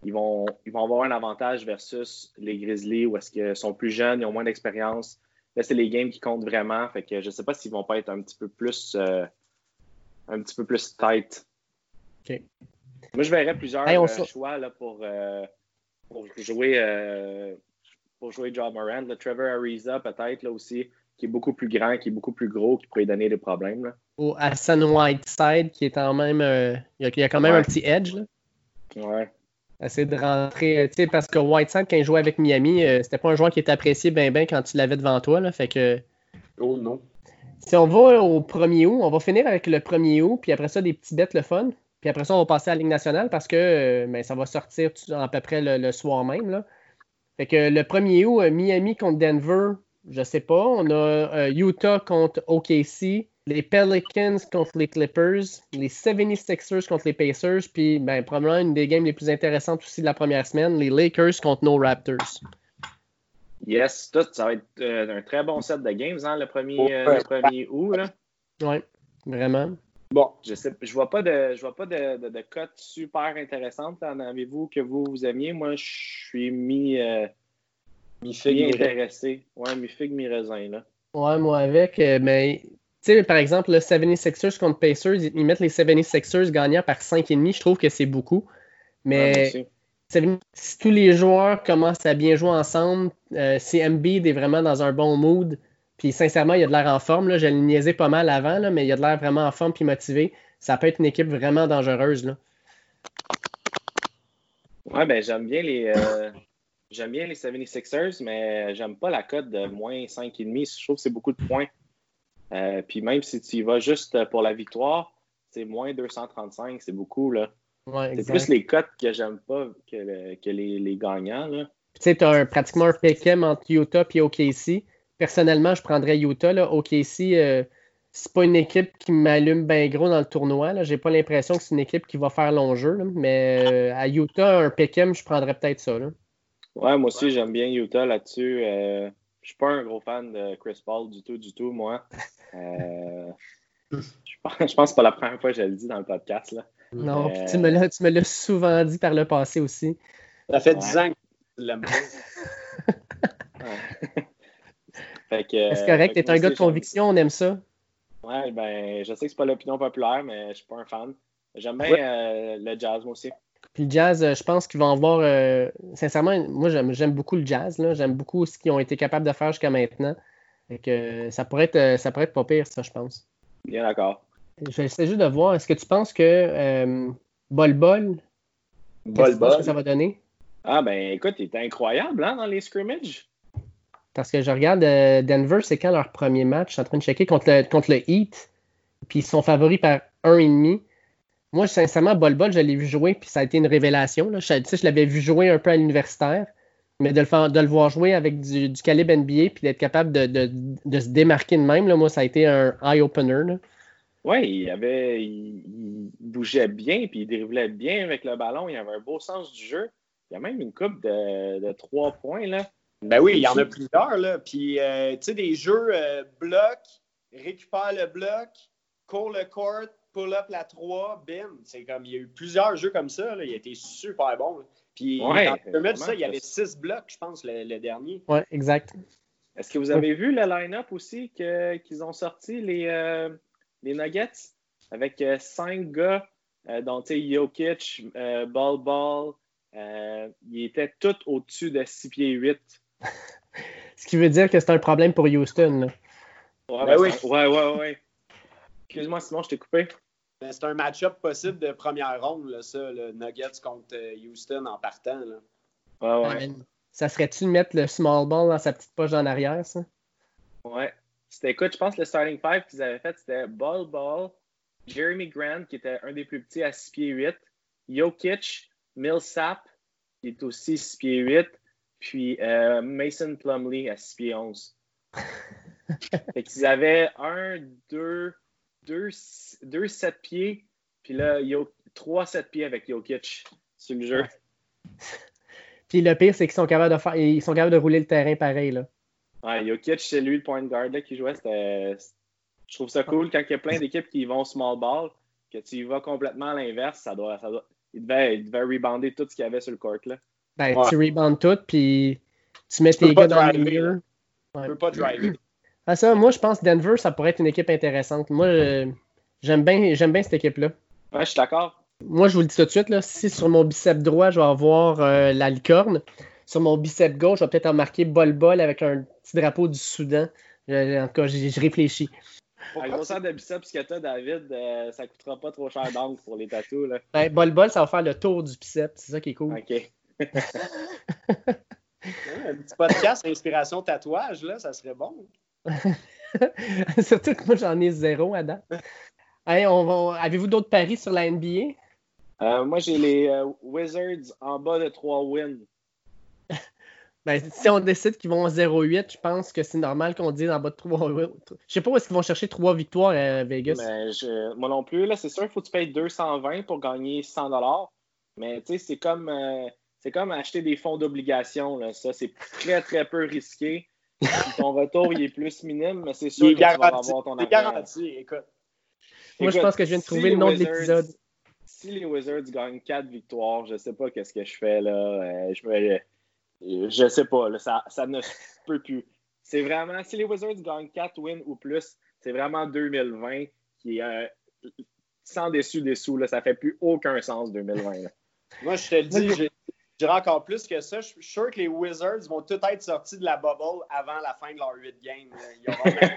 ils vont, ils vont avoir un avantage versus les Grizzlies où est-ce qu'ils sont plus jeunes, ils ont moins d'expérience. Là, c'est les games qui comptent vraiment. Fait que je sais pas s'ils vont pas être un petit peu plus euh, un petit peu plus tight.
OK.
Moi, je verrais plusieurs
Hey, on
euh, choix là, pour, euh, pour jouer euh, pour jouer John Moran. Là, Trevor Ariza, peut-être là aussi, qui est beaucoup plus grand, qui est beaucoup plus gros, qui pourrait donner des problèmes. Là.
Ou Hassan Whiteside, qui est quand même. euh, il, y a, quand même
Ouais.
un petit edge. Là.
Ouais.
Essayer de rentrer. Tu sais, parce que Whiteside, quand il jouait avec Miami, euh, c'était pas un joueur qui était apprécié bien ben quand tu l'avais devant toi. Là, fait que.
Oh non.
Si on va au 1er août, on va finir avec le 1er août, puis après ça, des petits bêtes le fun. Puis après ça, on va passer à la Ligue nationale parce que euh, ben, ça va sortir à peu près le, le soir même. Là. Fait que le 1er août, euh, Miami contre Denver, je sais pas. On a euh, Utah contre OKC, les Pelicans contre les Clippers, les 76ers contre les Pacers, puis ben, probablement une des games les plus intéressantes aussi de la première semaine, les Lakers contre nos Raptors.
Yes, tout, ça va être euh, un très bon set de games hein, le premier, euh,
Ouais.
le premier août.
Ouais, vraiment.
Bon.
Je sais, je vois pas de, je vois pas de, de, de cotes super intéressantes. là. En avez-vous que vous, vous aimiez? Moi, je suis mi, euh,
Mi-figue,
mi
mi-raisin.
intéressé. Ouais, mi figue, mi raisin là.
Ouais, moi avec, euh, mais tu sais, par exemple, le 76ers contre Pacers, ils ils mettent les 76ers gagnants par 5,5. Je trouve que c'est beaucoup.
Ouais, moi
Mais
aussi.
Si tous les joueurs commencent à bien jouer ensemble, euh, si Embiid est vraiment dans un bon mood, puis sincèrement, il a de l'air en forme, là, je pas mal avant, là, mais il a de l'air vraiment en forme puis motivé, ça peut être une équipe vraiment dangereuse. Là.
Ouais, ben j'aime bien les euh, j'aime bien les 76ers, mais j'aime pas la cote de moins 5,5. Je trouve que c'est beaucoup de points. Euh, puis même si tu y vas juste pour la victoire, c'est moins 235, c'est beaucoup là.
Ouais,
C'est plus les cotes que j'aime pas que, le- que les, les gagnants.
Tu sais, tu as un, pratiquement un pick'em entre Utah et OKC. Personnellement, je prendrais Utah. Là. OKC, euh, c'est pas une équipe qui m'allume bien gros dans le tournoi. Là. J'ai pas l'impression que c'est une équipe qui va faire long jeu. là. Mais euh, à Utah, un pick'em, je prendrais peut-être ça. Là.
Ouais, moi aussi, j'aime bien Utah là-dessus. Euh, je suis pas un gros fan de Chris Paul du tout, du tout, moi. Euh, je pense, je pense que c'est pas la première fois que je le dis dans le podcast. Là.
Non, puis tu me l'as- tu me l'as souvent dit par le passé aussi.
Ça fait
Ouais.
10 ans que tu l'aimes pas.
Ouais. Fait que,
C'est correct, t'es un gars de conviction, on aime ça.
Ouais, ben, je sais que c'est pas l'opinion populaire, mais je suis pas un fan. J'aime bien
Ouais.
euh, le jazz, moi aussi.
Puis le jazz, euh, je pense qu'ils vont avoir. euh, sincèrement, moi, j'aime j'aime beaucoup le jazz. là. J'aime beaucoup ce qu'ils ont été capables de faire jusqu'à maintenant. Fait que, ça, pourrait être, euh, ça pourrait être pas pire, ça, je pense.
Bien d'accord.
J'essaie juste de voir, est-ce que tu penses que euh, Bol Bol, qu'est-ce que
Bol
que ça va donner?
Ah, ben, écoute, il était incroyable hein, dans les scrimmages.
Parce que je regarde euh, Denver, c'est quand leur premier match? Je suis en train de checker contre le, contre le Heat. Puis ils sont favoris par 1,5. Moi, sincèrement, Bol Bol, je l'ai vu jouer, puis ça a été une révélation. Là. Je, tu sais, je l'avais vu jouer un peu à l'universitaire. Mais de le, faire- de le voir jouer avec du, du calibre NBA, puis d'être capable de, de- de se démarquer de même, là, moi, ça a été un eye-opener.
Ouais, il, avait, il, il bougeait bien, puis il driblait bien avec le ballon. Il avait un beau sens du jeu. Il y a même une coupe de, de trois points, là.
Ben oui, il y en a plusieurs, là. Puis, euh, tu sais, des jeux euh, bloc, récupère le bloc, court le court, pull up la 3, bim. C'est comme, il y a eu plusieurs jeux comme ça, là. Il a été super bon. là. Puis,
Ouais,
dans ça, il y avait six blocs, je pense, le, le dernier.
Ouais, exact.
Est-ce que vous avez vu le line-up aussi qu'ils ont sorti, les, euh, les Nuggets, avec euh, cinq gars, euh, dont Jokic, Ball Ball, ils étaient tous au-dessus de 6 pieds 8.
Ce qui veut dire que c'est un problème pour Houston.
Ouais, ben oui. ouais, ouais, ouais. Excuse-moi, Simon, je t'ai coupé.
Ben, c'est un match-up possible de première ronde, ça, le Nuggets contre Houston en partant. Là.
Ouais, ouais.
Ça serait-tu de mettre le small ball dans sa petite poche en arrière, ça?
Ouais. C'était, écoute, je pense que le starting five qu'ils avaient fait, c'était Ball Ball, Jeremy Grant, qui était un des plus petits à 6 pieds 8, Jokic, Millsap, qui est aussi 6 pieds 8, puis euh, Mason Plumley à 6 pieds 11. fait qu'ils avaient un, deux, deux, deux 7 pieds, puis là, Yo, trois 7 pieds avec Jokic sur le jeu.
Puis le pire, c'est qu'ils sont capables de faire, ils sont capables de rouler le terrain pareil. Là.
Ouais, Jokic, c'est lui le point guard là, qui jouait. Je trouve ça cool quand il y a plein d'équipes qui vont small ball, que tu y vas complètement à l'inverse, ça doit, ça doit... Il, devait, il devait rebounder tout ce qu'il y avait sur le court. Là.
Ben, tu reboundes tout, puis tu mets tes gars dans le milieu.
Tu peux pas driver.
Ah, ça, moi, je pense que Denver, ça pourrait être une équipe intéressante. Moi, j'aime bien, j'aime bien cette équipe-là.
Ouais, je suis d'accord.
Moi, je vous le dis tout de suite, là, si sur mon bicep droit, je vais avoir euh, la licorne, sur mon bicep gauche, je vais peut-être en marquer bol-bol avec un petit drapeau du Soudan. en tout cas, je réfléchis.
À grosseur de biceps que tu David, euh, ça coûtera pas trop cher d'encre pour les tatous. Là.
Ben, bol-bol, ça va faire le tour du biceps. C'est ça qui est cool.
OK.
un petit podcast inspiration tatouage, là, ça serait bon.
Surtout que moi, j'en ai zéro Adam. Avez-vous d'autres paris sur la NBA?
Euh, moi, j'ai les euh, Wizards en bas de 3 wins.
Ben, si on décide qu'ils vont 0-8, je pense que c'est normal qu'on dise en bas de 3 wins. Je sais pas où est-ce qu'ils vont chercher 3 victoires à Vegas.
Ben, moi non plus, là, c'est sûr, il faut que tu payes 220 pour gagner 100 Mais tu sais, c'est comme, euh, c'est comme acheter des fonds d'obligation. Ça, c'est très, très peu risqué. ton retour, il est plus minime, mais c'est sûr que tu vas avoir ton argent.
garanti, écoute.
Moi, je pense que je viens de trouver le nom de l'épisode
si les Wizards gagnent 4 victoires, je sais pas qu'est-ce que je fais là. Euh, je me, je sais pas, ça, ça ne peut plus. C'est vraiment, si les Wizards gagnent 4 wins ou plus, c'est vraiment 2020 qui est euh, sans dessus dessous. Là, ça fait plus aucun sens 2020.
Moi, je te le dis, je dirais encore plus que ça. Je suis sûr que les Wizards vont tout être sortis de la bubble avant la fin de leur 8 games. Il y aura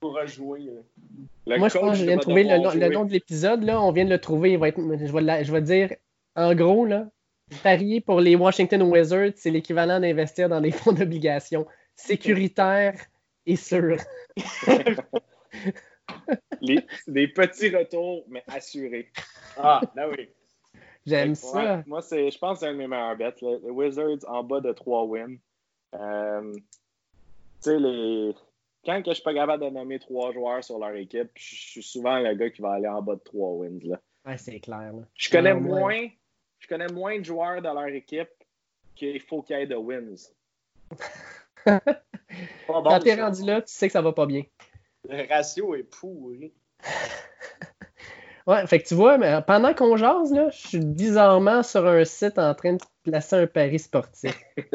pour rejouer.
Moi, je pense que je viens de trouver le, nom de l'épisode. Là, on vient de le trouver. va être, je, vais je vais dire, en gros, là, parier pour les Washington Wizards, c'est l'équivalent d'investir dans des fonds d'obligation sécuritaires et sûrs.
les, des petits retours, mais assurés.
Ah, ben oui.
J'aime ça.
moi, je pense que c'est un de mes meilleurs bets. Les Wizards en bas de 3 wins. Euh, tu sais, les, quand que je suis pas capable de nommer trois joueurs sur leur équipe, je suis souvent le gars qui va aller en bas de trois wins. Là.
Ouais, c'est clair.
Je connais moins. Je connais moins de joueurs dans leur équipe qu'il faut qu'il y ait de wins.
Quand t'es rendu là, tu sais que ça va pas bien.
Le ratio est pourri.
ouais, fait que tu vois, mais pendant qu'on jase, là, je suis bizarrement sur un site en train de placer un pari sportif.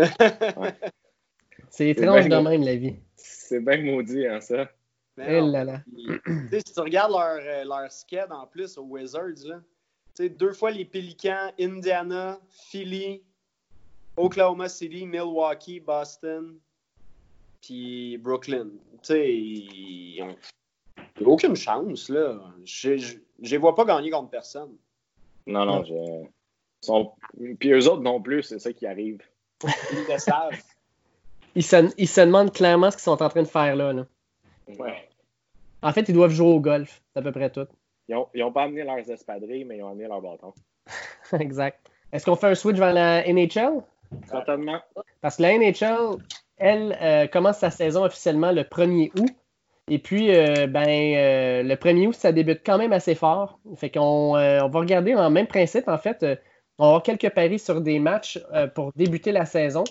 C'est étrange de même, la vie.
C'est bien maudit, hein, ça.
Eh là là.
si tu regardes leur, euh, leur sked en plus aux Wizards, là, deux fois les Pelicans, Indiana, Philly, Oklahoma City, Milwaukee, Boston, puis Brooklyn. Ils n'ont aucune chance. là. Je ne les vois pas gagner contre personne.
Non, non. Je... Sont... Puis eux autres non plus, c'est ça qui arrive.
Ils le savent
ils se, demandent clairement ce qu'ils sont en train de faire là.
Ouais.
En fait, ils doivent jouer au golf. C'est à peu près tout.
Ils n'ont pas amené leurs espadrilles, mais ils ont amené leur bâton.
exact. Est-ce qu'on fait un switch vers la NHL?
Certainement.
Parce que la NHL, elle, euh, commence sa saison officiellement le 1er août. Et puis, euh, ben, euh, le 1er août, ça débute quand même assez fort. Fait qu'on on va regarder en même principe, en fait. on va avoir quelques paris sur des matchs pour débuter la saison.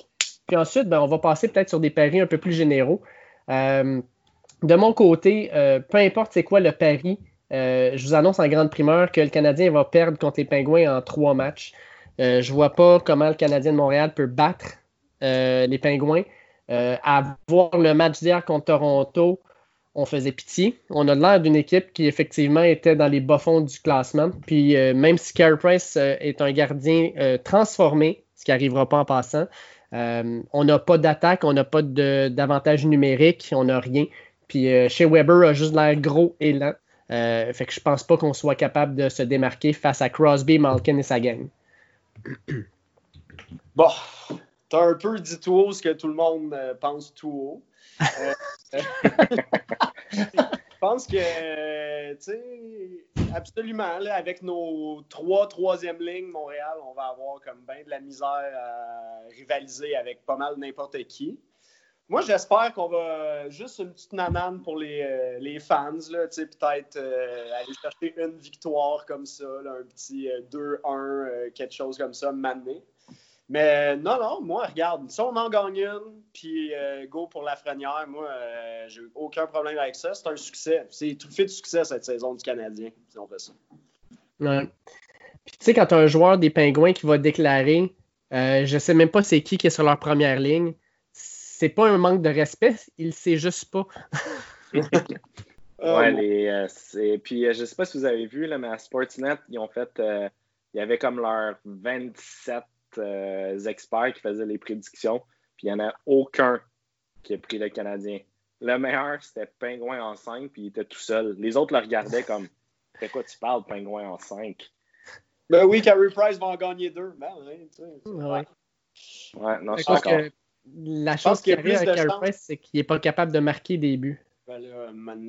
Puis ensuite, ben, on va passer peut-être sur des paris un peu plus généraux. De mon côté, peu importe c'est quoi le pari, euh, je vous annonce en grande primeur que le Canadien va perdre contre les Pingouins en trois matchs. je ne vois pas comment le Canadien de Montréal peut battre les Pingouins. à voir le match d'hier contre Toronto, on faisait pitié. On a l'air d'une équipe qui effectivement était dans les bas-fonds du classement. Puis même si Carey Price est un gardien transformé, ce qui n'arrivera pas en passant, on n'a pas d'attaque, on n'a pas d'avantage numérique, on n'a rien. Puis chez Weber a juste l'air gros et lent. Euh, fait que je pense pas qu'on soit capable de se démarquer face à Crosby, Malkin et sa gang.
Bon, t'as un peu dit tout haut ce que tout le monde euh, pense tout haut. Euh, je pense que, tu sais, absolument, là, avec nos trois troisième lignes, Montréal, on va avoir comme bien de la misère à rivaliser avec pas mal n'importe qui. Moi, j'espère qu'on va juste une petite nanane pour les, euh, les fans, peut-être euh, aller chercher une victoire comme ça, un petit 2-1, euh, quelque chose comme ça, mané. Mais non, non, moi, regarde, si on en gagne une, puis go pour la frenière, moi, j'ai aucun problème avec ça. C'est un succès. C'est fait de succès cette saison du Canadien, si on fait ça.
Ouais. Puis tu sais, quand tu as un joueur des Pingouins qui va déclarer, je sais même pas c'est qui qui est sur leur première ligne, c'est pas un manque de respect, il sait juste pas.
ouais, les, euh, puis euh, je sais pas si vous avez vu, là, mais à Sportsnet, ils ont fait. Euh, il y avait comme leurs 27 experts qui faisaient les prédictions, puis il n'y en a aucun qui a pris le Canadien. Le meilleur, c'était Pingouin en 5, puis il était tout seul. Les autres le regardaient comme De quoi tu parles, Pingouin en 5
Ben oui, Carey Price va en gagner deux. Ben, oui, tu sais,
ouais.
ouais, non, je suis d'accord
la chose qui arrive avec Carey Price, c'est qu'il n'est pas capable de marquer des buts.
Ben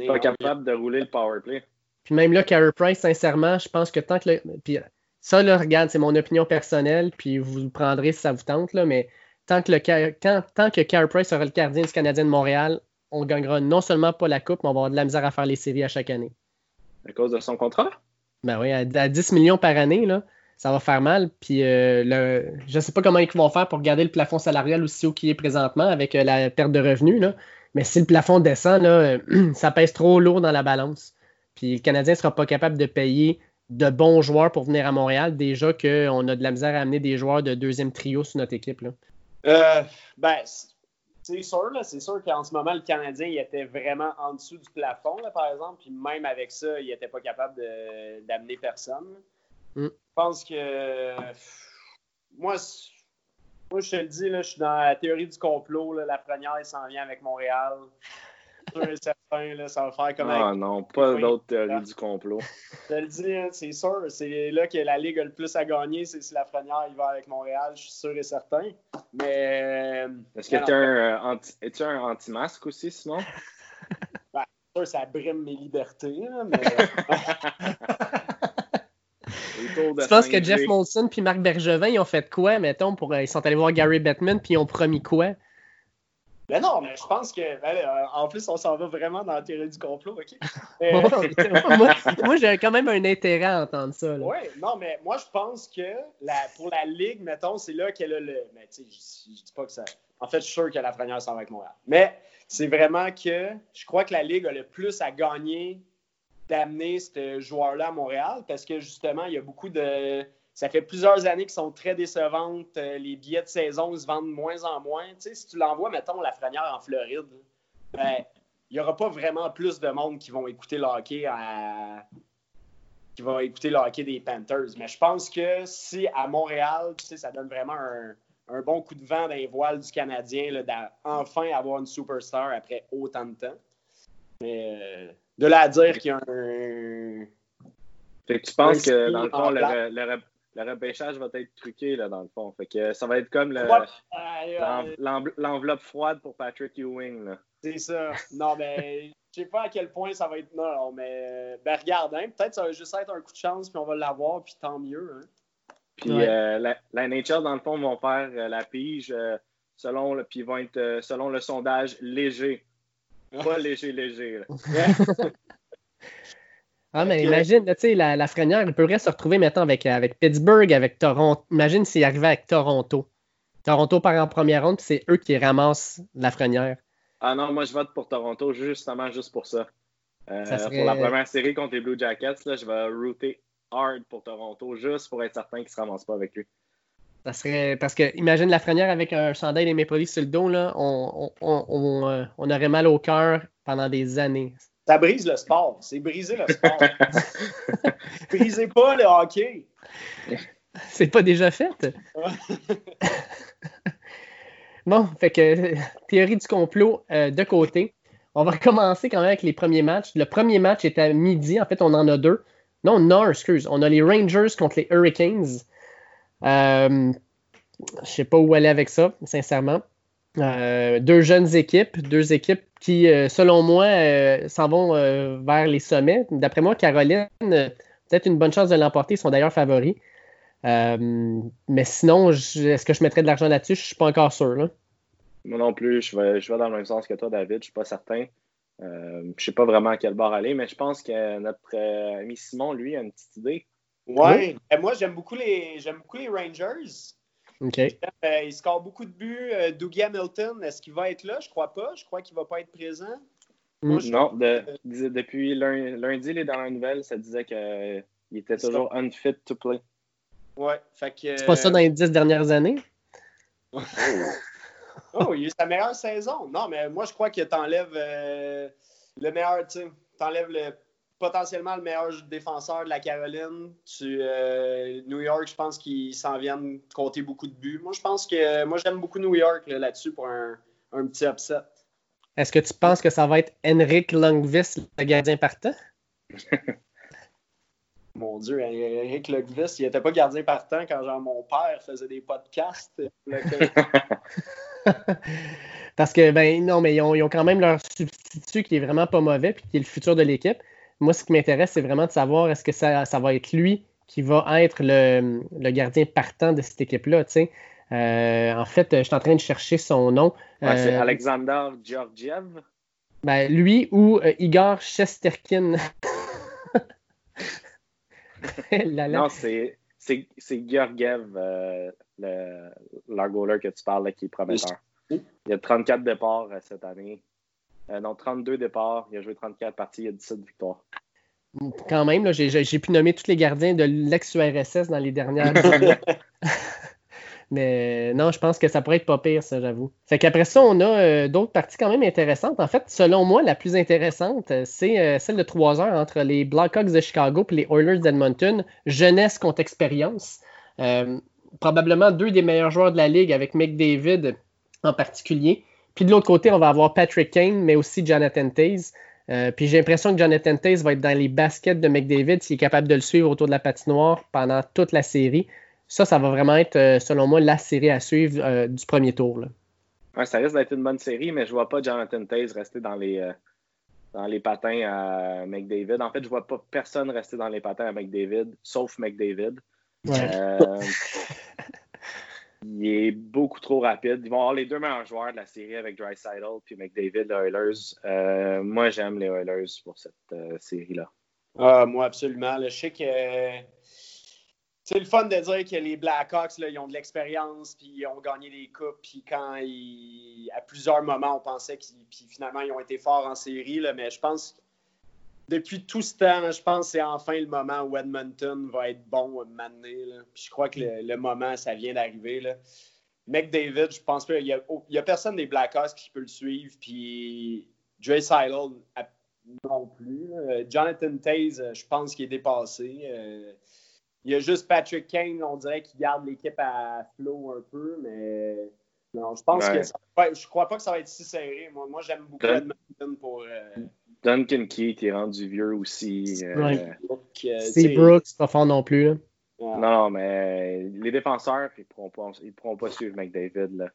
pas capable de rouler le power play.
Puis même là, Carey Price, sincèrement, je pense que tant que le. Puis ça, là, regarde, c'est mon opinion personnelle, puis vous le prendrez si ça vous tente, là, mais tant que, le, tant, que Carey Price sera le gardien du Canadien de Montréal, on gagnera non seulement pas la Coupe, mais on va avoir de la misère à faire les séries à chaque année.
À cause de son contrat?
Ben oui, à, à 10 millions par année, là ça va faire mal. Puis euh, le, je ne sais pas comment ils vont faire pour garder le plafond salarial aussi haut qu'il est présentement avec euh, la perte de revenus. Là. Mais si le plafond descend, là, ça pèse trop lourd dans la balance. Puis le Canadien ne sera pas capable de payer de bons joueurs pour venir à Montréal. Déjà qu'on a de la misère à amener des joueurs de deuxième trio sur notre équipe. Là.
Euh, ben, c'est sûr, c'est sûr qu'en ce moment, le Canadien il était vraiment en dessous du plafond, par exemple. Puis même avec ça, il n'était pas capable d'amener personne. Mm. Je pense que moi, moi, je te le dis, là, je suis dans la théorie du complot. la première, elle s'en vient avec Montréal. Sûr et certain, là, ça va faire comme.
Ah non, pas d'autres théories du complot.
Je te le dis, hein, c'est sûr. C'est là que la Ligue a le plus à gagner, c'est si la première il va avec Montréal, je suis sûr et certain. Mais.
Est-ce que tu es un, anti, es un anti-masque aussi, Simon?
Ben, sûr, ça brime mes libertés, mais.
Tu penses que Jeff Molson puis Marc Bergevin, ils ont fait quoi, mettons, pour, euh, ils sont allés voir Gary Bettman puis ils ont promis quoi?
Ben non, mais je pense que. Ben, euh, en plus, on s'en va vraiment dans la théorie du complot, OK?
moi, j'ai quand même un intérêt à entendre ça.
Oui, non, mais moi, je pense que la, pour la Ligue, mettons, c'est là qu'elle a le. Mais tu sais, je, dis pas que ça. En fait, je suis sûr que la première s'en va avec Montréal. Mais c'est vraiment que je crois que la Ligue a le plus à gagner d'amener ce joueur-là à Montréal parce que justement, il y a beaucoup de. Ça fait plusieurs années qu'ils sont très décevantes. Euh, les billets de saison se vendent de moins en moins. Tu sais, si tu l'envoies, mettons, la Frenière en Floride, ben, il n'y aura pas vraiment plus de monde qui vont écouter le hockey qui va écouter le hockey des Panthers. Mais je pense que si à Montréal, tu sais, ça donne vraiment un, bon coup de vent dans les voiles du Canadien d'enfin avoir une superstar après autant de temps. Mais euh, de là à dire qu'il y a un.
Fait que tu penses que dans le fond, le, le, repêchage va être truqué là, dans le fond. Fait que ça va être comme l'enveloppe froide pour Patrick Ewing.
C'est ça. Non, mais je sais pas à quel point ça va être. Non, mais ben, regarde, hein, peut-être ça va juste être un coup de chance, puis on va l'avoir, puis tant mieux. Hein.
Puis euh, la, la, NHL, dans le fond, vont faire euh, la pige euh, selon, le, puis vont être selon le sondage léger. Pas léger, léger.
ah, mais imagine, tu sais, la, la Frenière, il pourrait se retrouver maintenant avec, avec Pittsburgh, avec Toronto. Imagine s'il arrivait avec Toronto. Toronto part en première ronde, puis c'est eux qui ramassent la Frenière.
Ah non, moi je vote pour Toronto justement juste pour ça. Euh, pour la première série contre les Blue Jackets, là, je vais router hard pour Toronto juste pour être certain qu'ils ne se ramassent pas avec lui.
Ça serait. Parce que imagine Lafrenière avec un chandail des Maple Leafs sur le dos, là, on, on, on, euh, on aurait mal au cœur pendant des années.
Ça brise le sport. C'est briser le sport. Brisez pas le hockey.
C'est pas déjà fait? bon, fait que théorie du complot euh, de côté. On va commencer quand même avec les premiers matchs. Le premier match est à midi. En fait, on en a deux. Non, non, excuse. On a les Rangers contre les Hurricanes. Euh, je sais pas où aller avec ça, sincèrement. Euh, deux jeunes équipes, deux équipes qui, euh, selon moi, euh, s'en vont vers les sommets. D'après moi, Caroline, peut-être une bonne chance de l'emporter. Ils sont d'ailleurs favoris. mais sinon, est-ce que je mettrais de l'argent là-dessus? Je ne suis pas encore sûr. Là.
Moi non plus, je vais, je vais dans le même sens que toi, David. Je ne suis pas certain. je ne sais pas vraiment à quel bord aller, mais je pense que notre ami Simon, lui, a une petite idée.
Ouais, ben, moi j'aime beaucoup les j'aime beaucoup les Rangers.
OK.
Euh, il score beaucoup de buts. Euh, Dougie Hamilton, est-ce qu'il va être là? Je crois pas. Je crois qu'il va pas être présent.
Moi, je- Non, de- depuis lun- lundi, les dernières nouvelles, ça disait qu'il était toujours unfit to play.
Ouais, fait que.
C'est pas ça dans les dix dernières années?
Oh, il a eu sa meilleure saison. Non, mais moi, je crois que t'enlèves euh, le meilleur, tu sais, t'enlèves le, potentiellement le meilleur défenseur de la Caroline. Tu, euh, New York, je pense qu'ils s'en viennent compter beaucoup de buts. Moi, je pense que, moi, j'aime beaucoup New York là, là-dessus pour un, un petit upset.
Est-ce que tu penses que ça va être Henrik Lundqvist, le gardien partant?
Mon Dieu, Eric Lundqvist, il n'était pas gardien partant quand genre, mon père faisait des podcasts.
Parce que, ben non, mais ils ont, ils ont quand même leur substitut qui est vraiment pas mauvais puis qui est le futur de l'équipe. Moi, ce qui m'intéresse, c'est vraiment de savoir est-ce que ça, ça, va être lui qui va être le, le gardien partant de cette équipe-là. Euh, en fait, je suis en train de chercher son nom.
Ouais, c'est
Euh,
Alexander Georgiev.
ben, lui ou euh, Igor. Là, là.
Non, c'est Georgiev, euh, le, goaler que tu parles, là, qui est prometteur. Il y a 34 départs euh, cette année. Euh, non, 32 départs. Il a joué 34 parties. Il y a 17 victoires.
Quand même, là, j'ai, j'ai- pu nommer tous les gardiens de l'ex-URSS dans les dernières années. Mais non, je pense que ça pourrait être pas pire, ça, j'avoue. Fait qu'après ça, on a euh, d'autres parties quand même intéressantes. En fait, selon moi, la plus intéressante, euh, c'est euh, celle de 3 heures entre les Blackhawks de Chicago et les Oilers d'Edmonton. Jeunesse contre expérience. Euh, probablement deux des meilleurs joueurs de la ligue avec McDavid en particulier. Puis de l'autre côté, on va avoir Patrick Kane, mais aussi Jonathan Taze. Euh, puis j'ai l'impression que Jonathan Taze va être dans les baskets de McDavid s'il est capable de le suivre autour de la patinoire pendant toute la série. Ça, ça va vraiment être, euh, selon moi, la série à suivre euh, du premier tour. là.
Ouais, ça risque d'être une bonne série, mais je vois pas Jonathan Taze rester dans les, euh, dans les patins à McDavid. En fait, je vois pas personne rester dans les patins à McDavid, sauf McDavid. Euh, il est beaucoup trop rapide. Ils vont avoir les deux meilleurs joueurs de la série avec Dreisaitl puis McDavid, les Oilers. Euh, moi, j'aime les Oilers pour cette euh, série-là.
Ah, moi, absolument. là. je sais que c'est le fun de dire que les Blackhawks, là, ils ont de l'expérience, puis ils ont gagné des coupes, puis quand ils, à plusieurs moments, on pensait qu'ils, puis finalement, ils ont été forts en série, là, mais je pense depuis tout ce temps, là, je pense que c'est enfin le moment où Edmonton va être bon là. Puis je crois que le, le moment, ça vient d'arriver. McDavid, je pense pas, il y a, y a personne des Blackhawks qui peut le suivre, puis Dre Seidel, non plus. là. Jonathan Taze, euh, je pense qu'il est dépassé. Euh, il y a juste Patrick Kane, on dirait qu'il garde l'équipe à flot un peu, mais non, je pense
Ouais.
que ça, ouais, je crois pas que ça va être si serré. Moi, moi j'aime beaucoup. Edmonton pour euh,
Duncan Keith est rendu vieux aussi. euh,
euh,
Brooks, c'est pas fort non plus.
ouais.
Non, mais les défenseurs, ils pourront pas, ils pourront pas suivre McDavid. Là.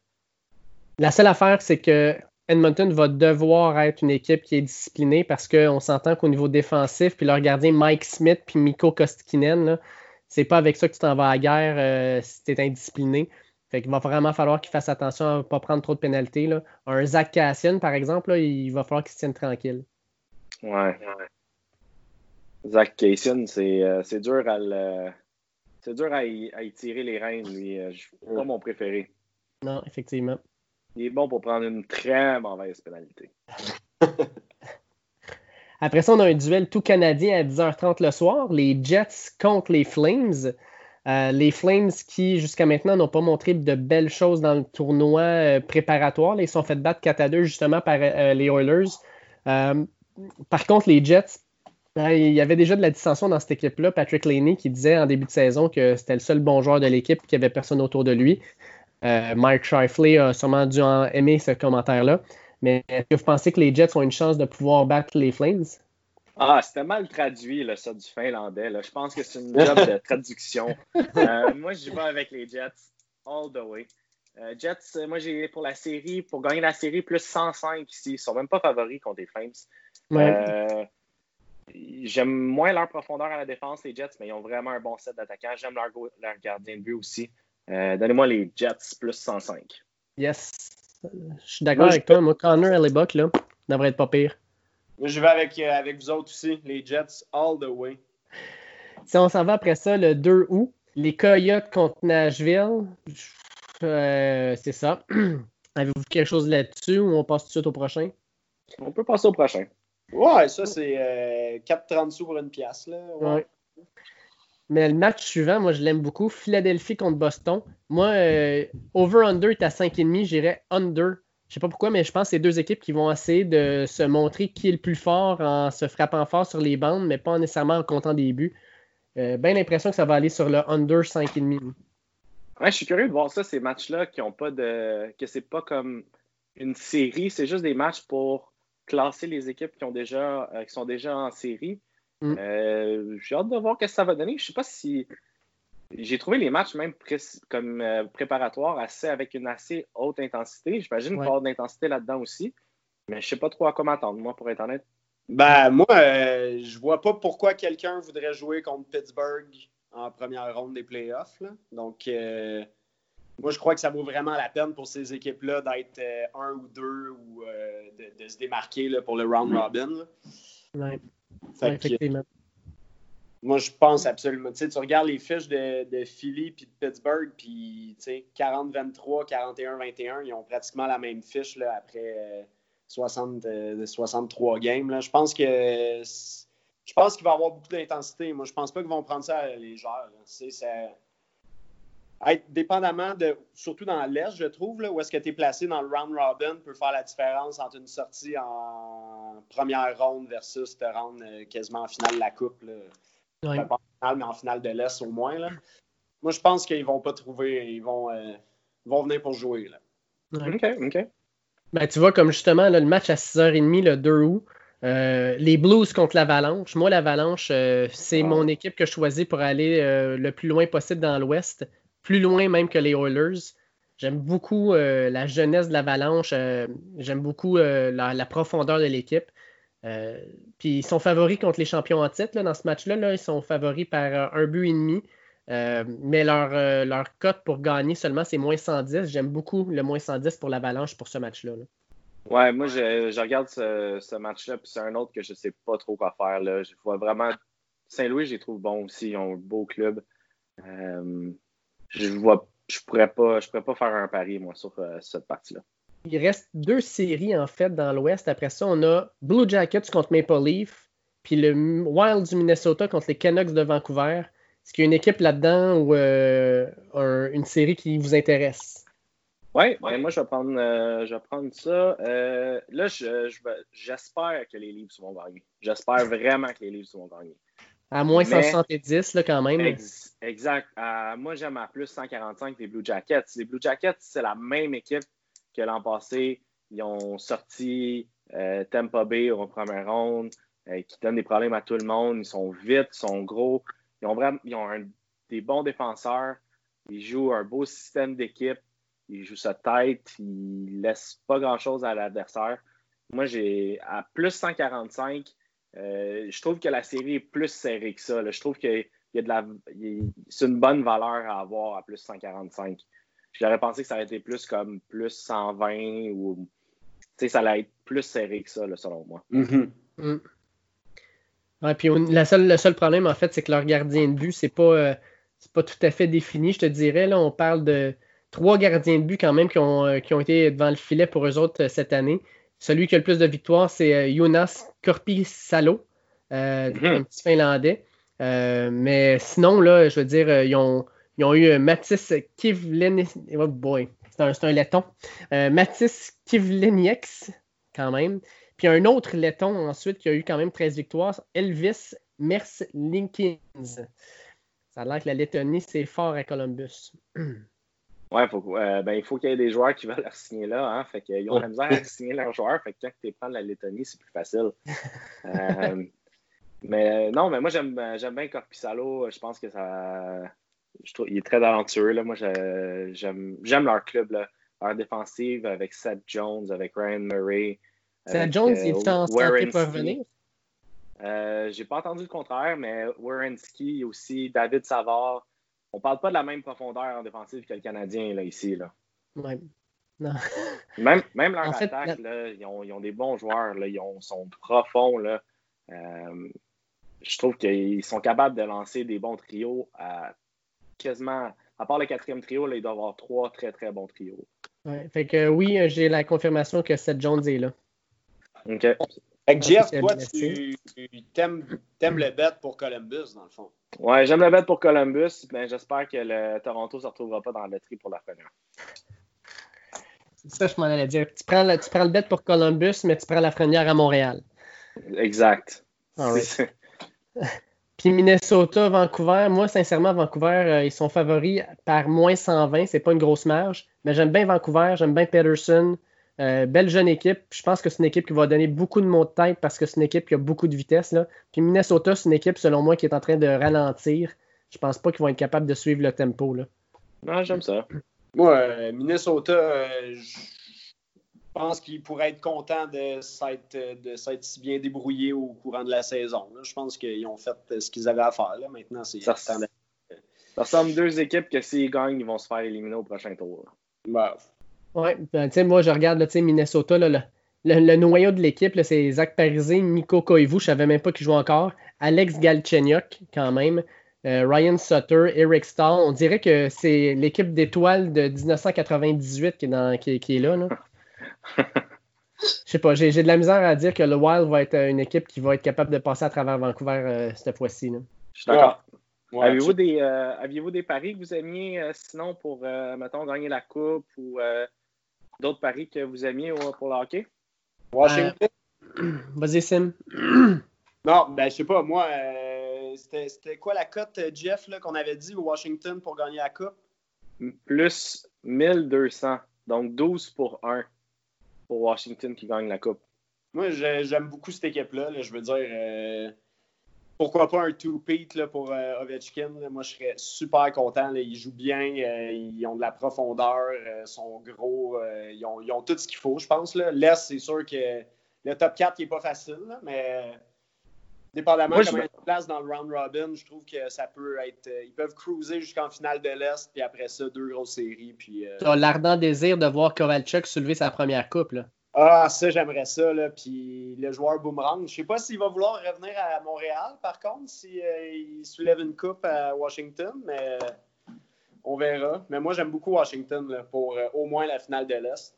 La seule affaire, c'est que Edmonton va devoir être une équipe qui est disciplinée parce qu'on s'entend qu'au niveau défensif, puis leur gardien Mike Smith puis Mikko Kostkinen, c'est pas avec ça que tu t'en vas à la guerre euh, si tu es indiscipliné. Fait qu'il va vraiment falloir qu'ils fassent attention à ne pas prendre trop de pénalités. là. Un Zach Cassian, par exemple, là, il va falloir qu'il se tienne tranquille.
Ouais. Zach c'est euh, c'est dur à le. C'est dur à y, à y tirer les rênes, lui. Euh, Je pas mon préféré.
Non, effectivement.
Il est bon pour prendre une très mauvaise pénalité.
Après ça, on a un duel tout canadien à 10h30 le soir. Les Jets contre les Flames. les Flames qui, jusqu'à maintenant, n'ont pas montré de belles choses dans le tournoi préparatoire. ils sont fait battre 4 à 2 justement par les Oilers. Par contre, les Jets, ben, il y avait déjà de la dissension dans cette équipe-là. Patrick Laney qui disait en début de saison que c'était le seul bon joueur de l'équipe, qu'il n'y avait personne autour de lui. Euh, Mike Shifley a sûrement dû en aimer ce commentaire-là. Mais est-ce que vous pensez que les Jets ont une chance de pouvoir battre les Flames?
Ah, c'était mal traduit, là, ça, du finlandais. Je pense que c'est une job de traduction. Euh, moi, je vais avec les Jets all the way. Euh, Jets, moi, j'ai pour la série, pour gagner la série, plus 105 ici. Ils ne sont même pas favoris contre les Flames. Ouais. J'aime moins leur profondeur à la défense, les Jets, mais ils ont vraiment un bon set d'attaquants. J'aime leur, gardien de but aussi. Euh, donnez-moi les Jets plus 105.
Yes. Je suis d'accord avec toi. Moi, Connor et les Bucks, là, devrait être pas pire.
Moi, je vais avec, euh, avec vous autres aussi, les Jets all the way.
Si on s'en va après ça, le 2 août, les Coyotes contre Nashville, euh, c'est ça. Avez-vous quelque chose là-dessus ou on passe tout de suite au prochain?
On peut passer au prochain.
Ouais, ça, c'est euh, 4,30 sous pour une pièce. Là. Ouais.
Mais le match suivant, moi, je l'aime beaucoup. Philadelphie contre Boston. Moi, euh, over-under est à 5,5. J'irais under. Je sais pas pourquoi, mais je pense que c'est deux équipes qui vont essayer de se montrer qui est le plus fort en se frappant fort sur les bandes, mais pas nécessairement en comptant des buts. Euh, bien l'impression que ça va aller sur le under 5,5.
Ouais, je suis curieux de voir ça, ces matchs-là qui ont pas de. que c'est pas comme une série, c'est juste des matchs pour classer les équipes qui, ont déjà, euh, qui sont déjà en série. Mm. Euh, j'ai hâte de voir ce que ça va donner. Je sais pas si. J'ai trouvé les matchs même comme euh, préparatoires assez, avec une assez haute intensité. J'imagine qu'il va y avoir de l'intensité là-dedans aussi. Mais je sais pas trop à quoi m'attendre, moi, pour être honnête.
Ben, moi, je vois pas pourquoi quelqu'un voudrait jouer contre Pittsburgh en première ronde des playoffs. Donc, moi, je crois que ça vaut vraiment la peine pour ces équipes-là d'être euh, un ou deux ou euh, de, se démarquer là, pour le round robin.
Oui, effectivement.
moi, je pense absolument. Tu, sais, tu regardes les fiches de, de Philly puis de Pittsburgh, puis 40-23, 41-21, ils ont pratiquement la même fiche là, après 60, euh, 63 games. Je pense que je pense qu'il va y avoir beaucoup d'intensité. Moi, je pense pas qu'ils vont prendre ça à légère. C'est ça être dépendamment de, surtout dans l'Est, je trouve, là, où est-ce que tu es placé dans le round robin peut faire la différence entre une sortie en première ronde versus te rendre euh, quasiment en finale de la Coupe. Pas en finale, mais en finale de l'Est au moins. Là. Moi, je pense qu'ils vont pas trouver, ils vont, euh, vont venir pour jouer. Là.
OK, OK.
Ben, tu vois, comme justement, le match à 6h30 le 2 août, euh, les Blues contre l'Avalanche. Moi, l'Avalanche, c'est ah. mon équipe que je choisis pour aller le plus loin possible dans l'Ouest plus loin même que les Oilers. J'aime beaucoup euh, la jeunesse de l'Avalanche. Euh, j'aime beaucoup euh, la, profondeur de l'équipe. puis ils sont favoris contre les champions en titre dans ce match-là. Là, ils sont favoris par un but et demi. mais leur, leur cote pour gagner seulement, c'est moins 110. J'aime beaucoup le moins 110 pour l'Avalanche pour ce match-là.
Ouais, moi, je, regarde ce, match-là, puis c'est un autre que je ne sais pas trop quoi faire. Là. Je vois vraiment. Saint-Louis, je les trouve bons aussi. Ils ont un beau club je vois, je pourrais pas, je pourrais pas faire un pari, moi, sur euh, cette partie-là.
Il reste deux séries, en fait, dans l'Ouest. Après ça, on a Blue Jackets contre Maple Leaf, puis le Wild du Minnesota contre les Canucks de Vancouver. Est-ce qu'il y a une équipe là-dedans ou euh, une série qui vous intéresse?
Oui, ben, moi, je vais prendre, euh, je vais prendre ça. là, j'espère que les Leafs vont gagner. J'espère vraiment que les Leafs vont gagner.
À moins 170, là, quand même.
exact. moi, j'aime à plus 145 les Blue Jackets. Les Blue Jackets, c'est la même équipe que l'an passé. Ils ont sorti euh, Tampa Bay en première ronde, euh, qui donne des problèmes à tout le monde. Ils sont vite, ils sont gros. Ils ont vraiment ils ont des bons défenseurs. Ils jouent un beau système d'équipe. Ils jouent sa tête. Ils laissent pas grand-chose à l'adversaire. Moi, j'ai à plus 145. Euh, je trouve que la série est plus serrée que ça. Je trouve que y a de la, c'est une bonne valeur à avoir à plus 145. J'aurais pensé que ça aurait été plus comme plus 120 ou ça allait être plus serré que ça, selon moi.
Mm-hmm. Mm.
puis la seule, le seul problème, en fait, c'est que leur gardien de but, c'est pas, euh, pas tout à fait défini, je te dirais. Là, on parle de trois gardiens de but quand même qui ont, euh, qui ont été devant le filet pour eux autres cette année. Celui qui a le plus de victoires, c'est euh, Jonas Korpisalo, euh, mhm. un petit Finlandais. Euh, mais sinon, là, je veux dire, ils ont, Ils ont eu Mathis Kivlen... Oh boy, c'est un, un, letton. Mathis Kivlenieks, quand même. Puis un autre letton ensuite qui a eu quand même 13 victoires, Elvis Mers Linkins. Ça a l'air que la Lettonie, c'est fort à Columbus.
Ouais, faut, euh, ben, il faut qu'il y ait des joueurs qui veulent leur signer là. Hein, fait qu'ils ont la misère à signer leurs joueurs. Fait que quand tu prends la Lettonie, c'est plus facile. euh, mais non, mais moi, j'aime, bien Corpissalo. Je pense que ça. Je trouve, il est très talentueux. Là. Moi, j'aime, leur club. Là. Leur défensive avec Seth Jones, avec Ryan Murray.
Seth Jones, il est en santé pour revenir?
Euh, j'ai pas entendu le contraire, mais Werenski, aussi David Savard. On parle pas de la même profondeur en défensive que le Canadien là, ici. Là.
Ouais. Non.
même, même leur attaque, là, ils, ont, ils, ont, des bons joueurs. Là, ils ont, sont profonds. Là. Euh, je trouve qu'ils sont capables de lancer des bons trios à quasiment. À part le quatrième trio, là, ils doivent avoir trois très très bons trios.
Ouais, fait que oui, j'ai la confirmation que Seth Jones est là.
OK.
Fait que Jeff, toi, tu aimes, le bet pour Columbus, dans le fond.
Ouais, j'aime le bet pour Columbus, mais j'espère que le Toronto ne se retrouvera pas dans la loterie pour la première.
C'est ça, je m'en allais dire. Tu prends, le, tu prends le bet pour Columbus, mais tu prends la première à Montréal.
Exact.
Puis Minnesota, Vancouver, moi, sincèrement, Vancouver, euh, ils sont favoris par moins 120. C'est pas une grosse marge. Mais j'aime bien Vancouver, j'aime bien Peterson. Euh, belle jeune équipe. Je pense que c'est une équipe qui va donner beaucoup de mots de tête parce que c'est une équipe qui a beaucoup de vitesse. Là. Puis Minnesota, c'est une équipe, selon moi, qui est en train de ralentir. Je pense pas qu'ils vont être capables de suivre le tempo. Là.
Non, j'aime ça.
Moi, euh, Minnesota, euh, je pense qu'ils pourraient être contents de s'être, si bien débrouillés au courant de la saison. Je pense qu'ils ont fait ce qu'ils avaient à faire. Là. Maintenant, c'est
ça, ça ressemble deux équipes que s'ils gagnent, ils vont se faire éliminer au prochain tour.
Bah,
oui, ben, moi, je regarde là, Minnesota, là, le, noyau de l'équipe, c'est Zach Parisé, Nico Koivu, je ne savais même pas qu'il joue encore, Alex Galchenyuk, quand même, euh, Ryan Sutter, Eric Stahl. On dirait que c'est l'équipe d'étoiles de 1998 qui est, dans, qui, est là. là. Je sais pas, j'ai de la misère à dire que le Wild va être une équipe qui va être capable de passer à travers Vancouver euh, cette fois-ci.
Je suis d'accord. Aviez-vous des, euh, des, paris que vous aimiez sinon pour, mettons, gagner la coupe ou d'autres paris que vous aimiez pour le hockey?
Washington?
Euh, vas-y, Sim.
non, ben, je sais pas. Moi, euh, c'était quoi la cote, Jeff, qu'on avait dit au Washington pour gagner la Coupe?
Plus 1200. Donc 12 pour 1 pour Washington qui gagne la Coupe.
Moi, j'aime beaucoup cette équipe-là. je veux dire, euh, pourquoi pas un two-peat pour euh, Ovechkin? Moi, je serais super content. Ils jouent bien, euh, ils ont de la profondeur, ils euh, sont gros, ils ont, tout ce qu'il faut, je pense. L'Est, c'est sûr que le top 4 n'est pas facile, mais dépendamment de comment ils se place dans le round robin, je trouve que ça peut être. ils peuvent cruiser jusqu'en finale de l'Est, puis après ça, deux grosses séries. Puis,
tu as l'ardent désir de voir Kovalchuk soulever sa première coupe. Là.
Ah, ça, j'aimerais ça. Là. Puis le joueur Boomerang, je sais pas s'il va vouloir revenir à Montréal, par contre, s'il euh, soulève une coupe à Washington, mais on verra. Mais moi, j'aime beaucoup Washington pour euh, au moins la finale de l'Est.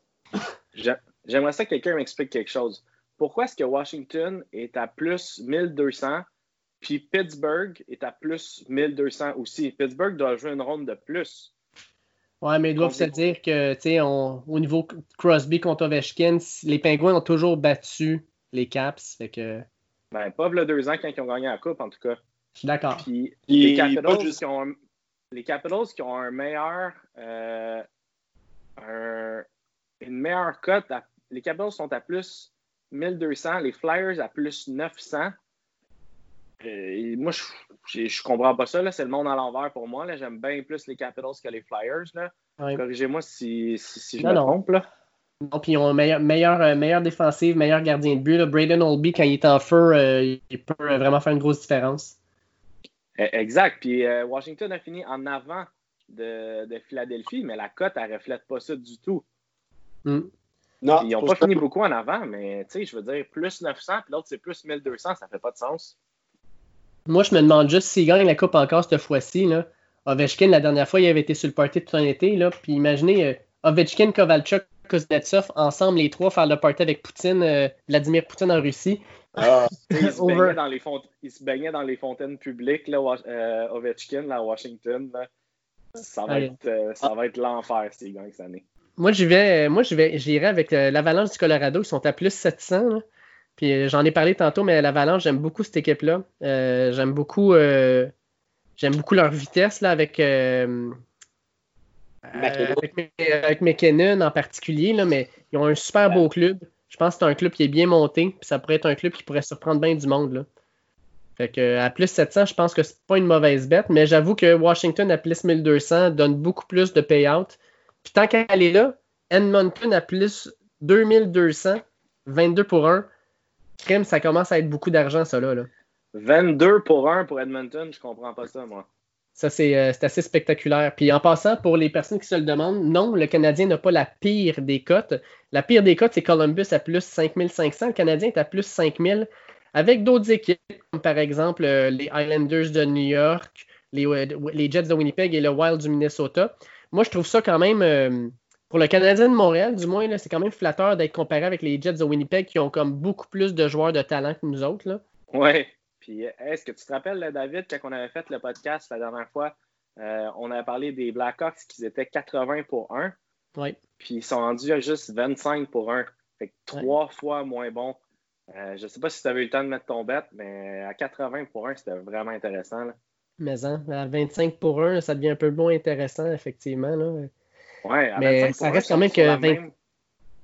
J'aimerais ça que quelqu'un m'explique quelque chose. Pourquoi est-ce que Washington est à plus 1200 puis Pittsburgh est à plus 1200 aussi? Pittsburgh doit jouer une ronde de plus.
Ouais, mais ils doivent se dire que, tu sais, au niveau Crosby contre Ovechkin, les Penguins ont toujours battu les Caps. Fait que...
Ben, pas le deux ans quand ils ont gagné la Coupe, en tout cas.
Je suis d'accord.
Puis, les, Capitals qui ont un, les Capitals qui ont un meilleur. Euh, une meilleure cote. les Capitals sont à plus 1200, les Flyers à plus 900. Euh, moi, je, je, comprends pas ça. C'est le monde à l'envers pour moi. J'aime bien plus les Capitals que les Flyers. Corrigez-moi si, si, je me trompe. Là.
Non, puis ils ont meilleur, meilleur, euh, meilleure défensive, meilleur gardien de but. Là. Braden Olby, quand il est en feu, euh, il peut vraiment faire une grosse différence.
E, exact. Puis Washington a fini en avant de, de Philadelphie, mais la cote, elle reflète pas ça du tout.
Hmm.
Non, ils n'ont pas fini beaucoup en avant, mais tu sais, je veux dire, plus 900, puis l'autre, c'est plus 1200, ça fait pas de sens.
Moi, je me demande juste s'il gagne la Coupe encore cette fois-ci. Ovechkin, la dernière fois, il avait été sur le party tout un été. Là, puis imaginez euh, Ovechkin, Kovalchuk, Kuznetsov, ensemble, les trois, faire le party avec Poutine, euh, Vladimir Poutine en Russie.
Ah, il, se baignait dans les il se baignait dans les fontaines publiques, là, euh, Ovechkin, là, à Washington. Ça va être, euh, ça va être l'enfer s'ils gagnent cette année.
Moi, j'y vais, moi, j'irai avec euh, l'Avalanche du Colorado. Ils sont à plus 700. là. Puis euh, j'en ai parlé tantôt, mais l'Avalanche, j'aime beaucoup cette équipe-là. Euh, j'aime beaucoup, euh, j'aime beaucoup leur vitesse là, avec, avec McKinnon en particulier, là, mais ils ont un super beau club. Je pense que c'est un club qui est bien monté, puis ça pourrait être un club qui pourrait surprendre bien du monde. Là. Fait que, à plus 700, je pense que c'est pas une mauvaise bête, mais j'avoue que Washington à plus 1200 donne beaucoup plus de payout. Puis tant qu'elle est là, Edmonton à plus 2200, 22 pour 1. Crime, ça commence à être beaucoup d'argent, ça là. là.
22 pour 1 pour Edmonton, je comprends pas ça, moi.
Ça, c'est euh, c'est assez spectaculaire. Puis en passant, pour les personnes qui se le demandent, non, le Canadien n'a pas la pire des cotes. La pire des cotes, c'est Columbus à plus 5500. Le Canadien est à plus 5000. Avec d'autres équipes, comme par exemple euh, les Islanders de New York, les, euh, les Jets de Winnipeg et le Wild du Minnesota. Moi, je trouve ça quand même, euh, pour le Canadien de Montréal, du moins, c'est quand même flatteur d'être comparé avec les Jets de Winnipeg qui ont comme beaucoup plus de joueurs de talent que nous autres. Là.
Ouais. Puis est-ce que tu te rappelles, là, David, quand on avait fait le podcast la dernière fois, euh, on avait parlé des Blackhawks qui étaient 80 pour 1,
Ouais.
puis ils sont rendus à juste 25 pour 1. Fait que trois fois moins bon. Euh, je sais pas si tu avais eu le temps de mettre ton bet, mais à 80 pour 1, c'était vraiment intéressant. là.
Mais hein, à 25 pour 1, ça devient un peu moins intéressant, effectivement. Là.
Ouais, à
Mais
25 pour
ça
1,
reste quand même que
la
20
même-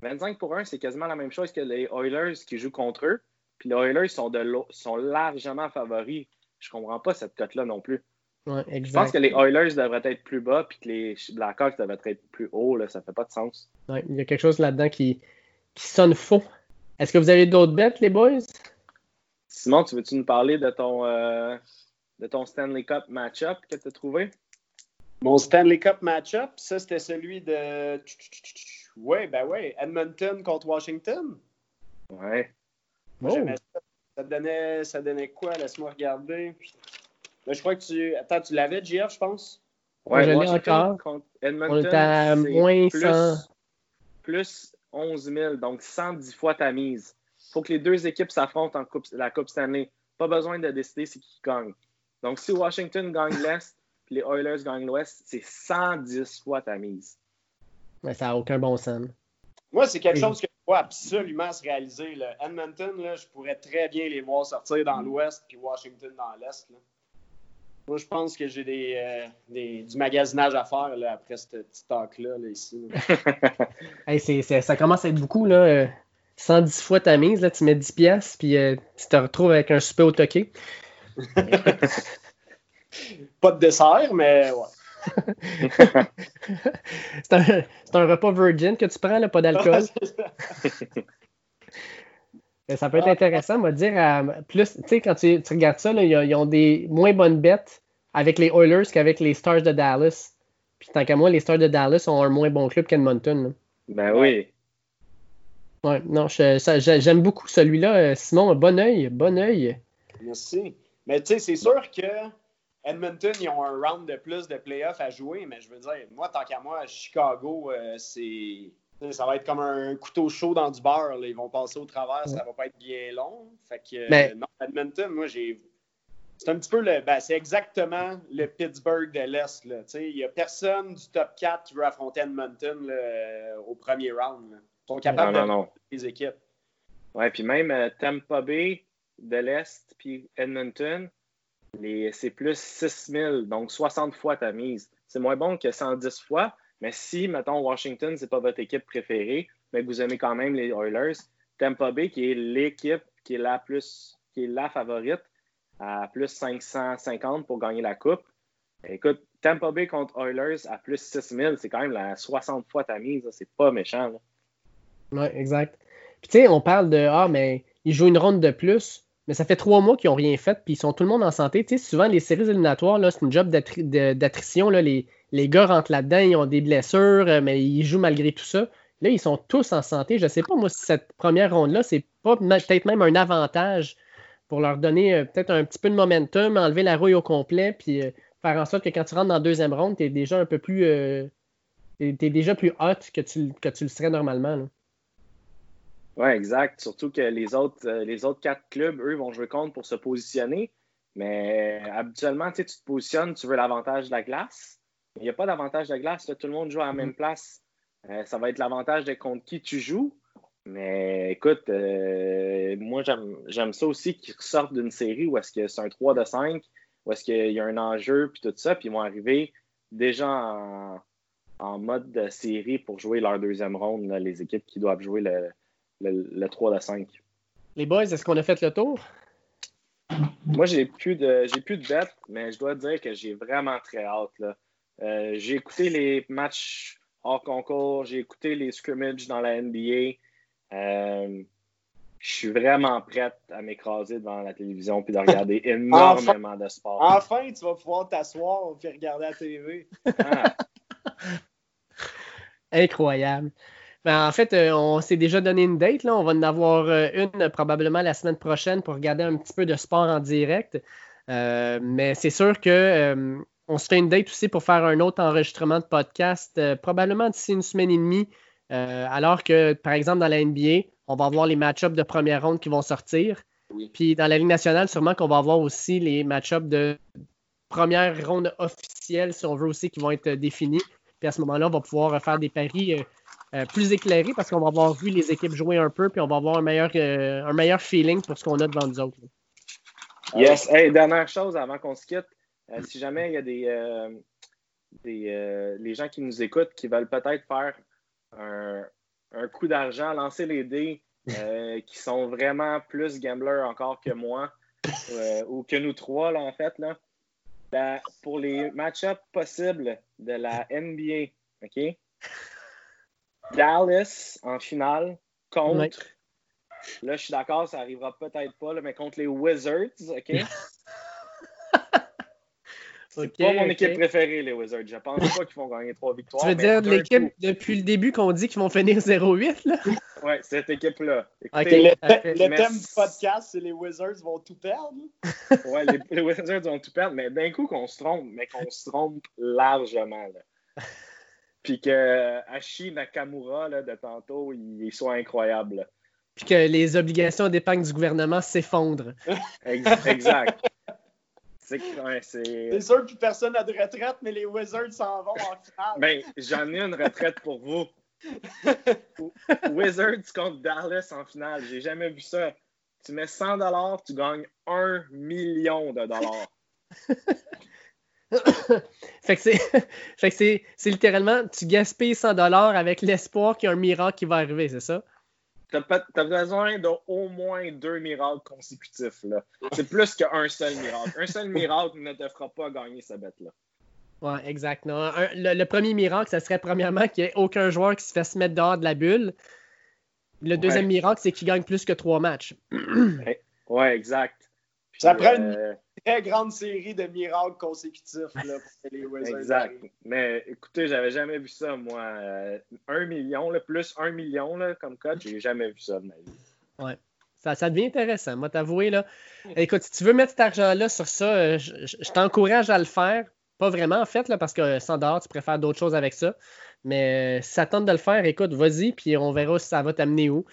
25 pour 1, c'est quasiment la même chose que les Oilers qui jouent contre eux. Puis les Oilers sont, de sont largement favoris. Je comprends pas cette cote-là non plus.
Ouais,
Je pense que les Oilers devraient être plus bas, puis que les Blackhawks devraient être plus hauts. Là. Ça fait pas de sens.
Ouais, il y a quelque chose là-dedans qui, qui sonne faux. Est-ce que vous avez d'autres bêtes, les boys?
Simon, tu veux-tu nous parler de ton, euh, de ton Stanley Cup match-up que tu as trouvé?
Mon Stanley Cup match-up, ça, c'était celui de. Ouais, ben ouais, Edmonton contre Washington.
Ouais.
Moi,
Oh.
ça. Ça donnait, ça donnait quoi? Laisse-moi regarder. Là, je crois que tu. Attends, tu l'avais, JF, je pense?
Ouais,
je l'ai
Washington
encore.
contre
On
Edmonton.
est à moins
plus,
100.
plus 11 000, donc 110 fois ta mise. Il faut que les deux équipes s'affrontent en coupe, la Coupe Stanley. Pas besoin de décider c'est qui gagne. Donc, si Washington gagne l'Est puis les Oilers gagnent l'Ouest, c'est 110 fois ta mise.
Ouais, ça n'a aucun bon sens.
Moi, c'est quelque chose que je vois absolument se réaliser. Là. Edmonton, là, je pourrais très bien les voir sortir dans l'Ouest puis Washington dans l'Est. Moi, je pense que j'ai des, euh, des- du magasinage à faire là, après ce petit talk-là là, ici.
ça commence à être beaucoup, là. euh, 110 fois ta mise, là, tu mets 10 piastres, puis euh, tu te retrouves avec un souper au toqué.
Pas de dessert, mais ouais.
c'est un, c'est un repas virgin que tu prends, là, pas d'alcool. Ça peut être intéressant, on va dire. à plus, tu sais, quand tu, tu regardes ça, là, ils, ont, des moins bonnes bêtes avec les Oilers qu'avec les Stars de Dallas. Puis tant qu'à moi, les Stars de Dallas ont un moins bon club qu'Edmonton. là.
Ben oui.
Ouais, non, je- ça- j'ai- j'aime beaucoup celui-là. Euh, Simon, bon œil, bon œil.
Merci. Mais tu sais, c'est sûr que Edmonton, ils ont un round de plus de playoffs à jouer, mais je veux dire, moi, tant qu'à moi, à Chicago, euh, c'est. tu sais, Ça va être comme un couteau chaud dans du beurre. là. Ils vont passer au travers, ça va pas être bien long. Fait que, euh,
Mais-
non, Edmonton, moi, j'ai. C'est un petit peu le. Ben, c'est exactement le Pittsburgh de l'Est. là. Tu sais, Il n'y a personne du top 4 qui veut affronter Edmonton là, euh, au premier round. là. Ils sont
Non,
capables
non,
de
non.
les équipes.
Ouais, puis même euh, Tampa Bay de l'Est, puis Edmonton, c'est plus 6 000, donc 60 fois ta mise. C'est moins bon que 110 fois, mais si, mettons, Washington, c'est pas votre équipe préférée, mais que vous aimez quand même les Oilers, Tampa Bay, qui est l'équipe qui est la plus, qui est la favorite, à plus 550 pour gagner la Coupe. Écoute, Tampa Bay contre Oilers à plus 6 000, c'est quand même la 60 fois ta mise, c'est pas méchant.
Ouais, exact. Puis tu sais, on parle de Ah, mais ils jouent une ronde de plus, mais ça fait trois mois qu'ils n'ont rien fait, puis ils sont tout le monde en santé. Tu souvent, les séries éliminatoires, c'est une job d'attrition. Les, les gars rentrent là-dedans, ils ont des blessures, euh, mais ils jouent malgré tout ça. Là, ils sont tous en santé. Je sais pas, moi, si cette première ronde-là, c'est pas peut-être même un avantage pour leur donner euh, peut-être un petit peu de momentum, enlever la rouille au complet, puis euh, faire en sorte que quand tu rentres dans la deuxième ronde, tu es déjà un peu plus. euh, déjà plus hot que tu, le serais normalement.
Oui, exact. Surtout que les autres, euh, les autres quatre clubs, eux, vont jouer contre pour se positionner. Mais habituellement, tu sais, tu te positionnes, tu veux l'avantage de la glace. Il n'y a pas d'avantage de glace. Tout le monde joue à la même mm. place. Euh, ça va être l'avantage de contre qui tu joues. Mais écoute, euh, moi, j'aime ça aussi qu'ils sortent d'une série où est-ce que c'est un 3 de 5, où est-ce qu'il y a un enjeu, puis tout ça, puis ils vont arriver déjà en, mode de série pour jouer leur deuxième ronde, les équipes qui doivent jouer le, le, 3 de 5.
Les boys, est-ce qu'on a fait le tour?
Moi, j'ai plus de j'ai plus de bêtes, mais je dois dire que j'ai vraiment très hâte. Euh, j'ai écouté les matchs hors concours, j'ai écouté les scrimmages dans la NBA. Euh, je suis vraiment prête à m'écraser devant la télévision puis de regarder énormément de sport.
Enfin, tu vas pouvoir t'asseoir et regarder la TV. Ah.
Incroyable. Ben, en fait, euh, on s'est déjà donné une date. Là. On va en avoir euh, une probablement la semaine prochaine pour regarder un petit peu de sport en direct. mais c'est sûr que on se fait une date aussi pour faire un autre enregistrement de podcast, probablement d'ici une semaine et demie. Euh, alors que, par exemple, dans la NBA, on va avoir les match-ups de première ronde qui vont sortir. Puis dans la Ligue nationale, sûrement qu'on va avoir aussi les match-ups de première ronde officielle, si on veut aussi, qui vont être définis. Puis à ce moment-là, on va pouvoir faire des paris euh, euh, plus éclairés parce qu'on va avoir vu les équipes jouer un peu, puis on va avoir un meilleur, un meilleur feeling pour ce qu'on a devant nous autres.
Yes. Hey, dernière chose avant qu'on se quitte. si jamais il y a des, des les gens qui nous écoutent qui veulent peut-être faire un, coup d'argent, lancer les dés euh, qui sont vraiment plus gamblers encore que moi euh, ou que nous trois, là, en fait. Là. Ben, pour les match-ups possibles de la NBA, OK? Dallas en finale contre. Là, je suis d'accord, ça arrivera peut-être pas, mais contre les Wizards, OK? C'est pas mon équipe préférée, les Wizards. Je pense pas qu'ils vont gagner trois victoires.
Tu veux dire l'équipe depuis le début qu'on dit qu'ils vont finir 0-8, là?
Oui, cette équipe-là.
le, thème du podcast, c'est les Wizards vont tout perdre.
oui, les, Wizards vont tout perdre, mais d'un coup qu'on se trompe, mais qu'on se trompe largement. Là. Puis que Hashi Nakamura là, de tantôt, il, soit incroyable.
Puis que les obligations d'épargne du gouvernement s'effondrent.
exact.
C'est sûr que personne n'a de retraite, mais les Wizards s'en vont en finale.
Ben, j'en ai une retraite pour vous. Wizards contre Dallas en finale. J'ai jamais vu ça. Tu mets 100 dollars, tu gagnes 1 million de dollars.
fait que c'est littéralement, tu gaspilles 100 dollars avec l'espoir qu'il y a un miracle qui va arriver, c'est ça?
tu as besoin d'au moins deux miracles consécutifs. C'est plus qu'un seul miracle. Un seul miracle ne te fera pas gagner cette bête-là.
Ouais, exact. le, premier miracle, ça serait premièrement qu'il n'y ait aucun joueur qui se fasse mettre dehors de la bulle. Le deuxième miracle, c'est qu'il gagne plus que trois matchs.
ouais, exact.
ça prend une euh, très grande série de miracles consécutifs là, pour les Wizards.
Exact. Mais écoutez, j'avais jamais vu ça, moi. Euh, un million, plus un million là, comme coach, j'ai jamais vu ça de ma vie.
Ouais. Ça, ça devient intéressant. Moi, t'avouer, là. Écoute, si tu veux mettre cet argent-là sur ça, euh, je, t'encourage à le faire. Pas vraiment, en fait, là, parce que sans dehors, tu préfères d'autres choses avec ça. Mais si ça tente de le faire, écoute, vas-y, puis on verra si ça va t'amener où.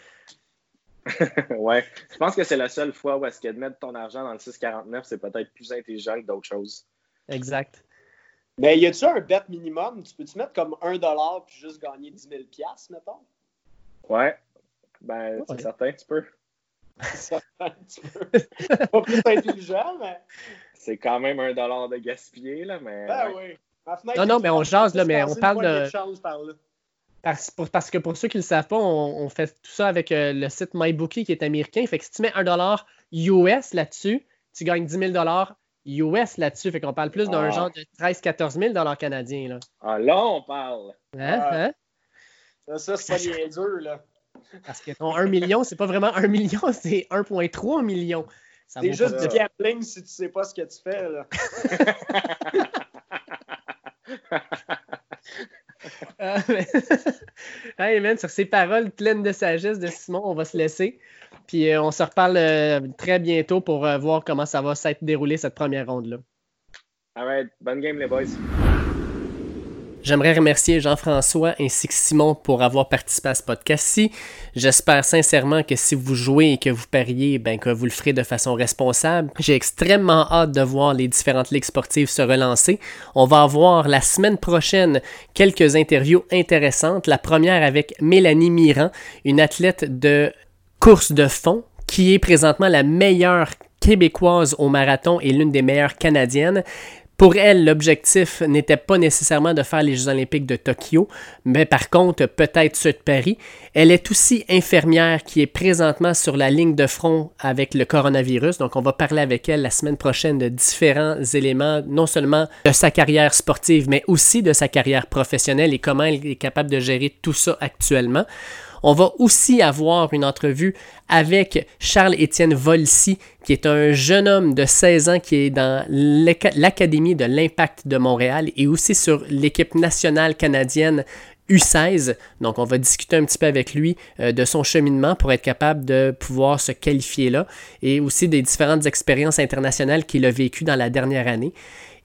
ouais. Je pense que c'est la seule fois où est-ce que de mettre ton argent dans le 649, c'est peut-être plus intelligent que d'autres choses.
Exact.
Mais y a-tu un bet minimum? Tu peux-tu mettre comme 1$ puis juste gagner 10 000 mettons?
Ouais. Ben, c'est certain, tu peux.
certain, tu peux. Pas plus intelligent, mais.
C'est quand même un dollar de gaspiller, là, mais.
Ben oui.
Non, non, mais on jase, là, mais on parle de. Parce, parce, que pour ceux qui ne le savent pas, on, fait tout ça avec euh, le site MyBookie qui est américain. Fait que si tu mets 1$ US là-dessus, tu gagnes 10 000 US là-dessus. Fait qu'on parle plus d'un ah. genre de 13-14 000 canadiens. Là.
Ah, là, on parle.
Hein? Ah. hein?
Ça, ça c'est pas dur, là.
Parce que ton 1 million, c'est pas vraiment 1 million, c'est 1,3 million.
C'est juste du gambling si tu sais pas ce que tu fais, là.
Ah, hey man, sur ces paroles pleines de sagesse de Simon, on va se laisser. Puis euh, on se reparle euh, très bientôt pour euh, voir comment ça va s'être déroulé cette première ronde-là.
Alright, bonne game les boys.
J'aimerais remercier Jean-François ainsi que Simon pour avoir participé à ce podcast-ci. J'espère sincèrement que si vous jouez et que vous pariez, ben, que vous le ferez de façon responsable. J'ai extrêmement hâte de voir les différentes ligues sportives se relancer. On va avoir la semaine prochaine quelques interviews intéressantes. La première avec Mélanie Miran, une athlète de course de fond qui est présentement la meilleure québécoise au marathon et l'une des meilleures canadiennes. Pour elle, l'objectif n'était pas nécessairement de faire les Jeux olympiques de Tokyo, mais par contre, peut-être ceux de Paris. Elle est aussi infirmière qui est présentement sur la ligne de front avec le coronavirus. Donc, on va parler avec elle la semaine prochaine de différents éléments, non seulement de sa carrière sportive, mais aussi de sa carrière professionnelle et comment elle est capable de gérer tout ça actuellement. On va aussi avoir une entrevue avec Charles-Étienne Volsi, qui est un jeune homme de 16 ans qui est dans l'Académie de l'Impact de Montréal et aussi sur l'équipe nationale canadienne U16. Donc, on va discuter un petit peu avec lui euh, de son cheminement pour être capable de pouvoir se qualifier là et aussi des différentes expériences internationales qu'il a vécues dans la dernière année.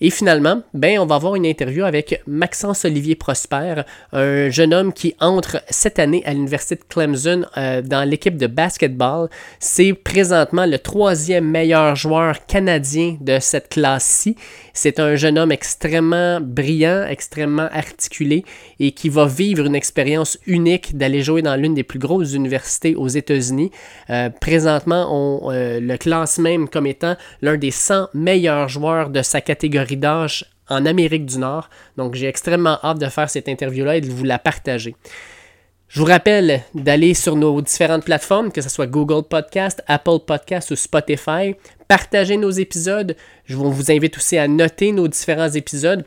Et finalement, ben, on va avoir une interview avec Maxence Olivier Prosper, un jeune homme qui entre cette année à l'Université de Clemson euh, dans l'équipe de basketball. C'est présentement le troisième meilleur joueur canadien de cette classe-ci. C'est un jeune homme extrêmement brillant, extrêmement articulé et qui va vivre une expérience unique d'aller jouer dans l'une des plus grosses universités aux États-Unis. Euh, présentement, on euh, le classe même comme étant l'un des 100 meilleurs joueurs de sa catégorie d'âge en Amérique du Nord. Donc j'ai extrêmement hâte de faire cette interview-là et de vous la partager. Je vous rappelle d'aller sur nos différentes plateformes, que ce soit Google Podcast, Apple Podcast ou Spotify. Partagez nos épisodes. Je vous invite aussi à noter nos différents épisodes.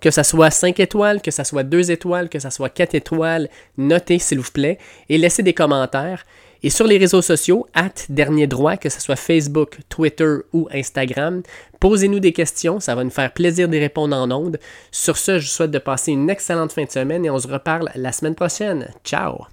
Que ce soit 5 étoiles, que ce soit 2 étoiles, que ce soit 4 étoiles, notez s'il vous plaît et laissez des commentaires. Et sur les réseaux sociaux, at Dernier Droit, que ce soit Facebook, Twitter ou Instagram, posez-nous des questions, ça va nous faire plaisir d'y répondre en ondes. Sur ce, je vous souhaite de passer une excellente fin de semaine et on se reparle la semaine prochaine. Ciao!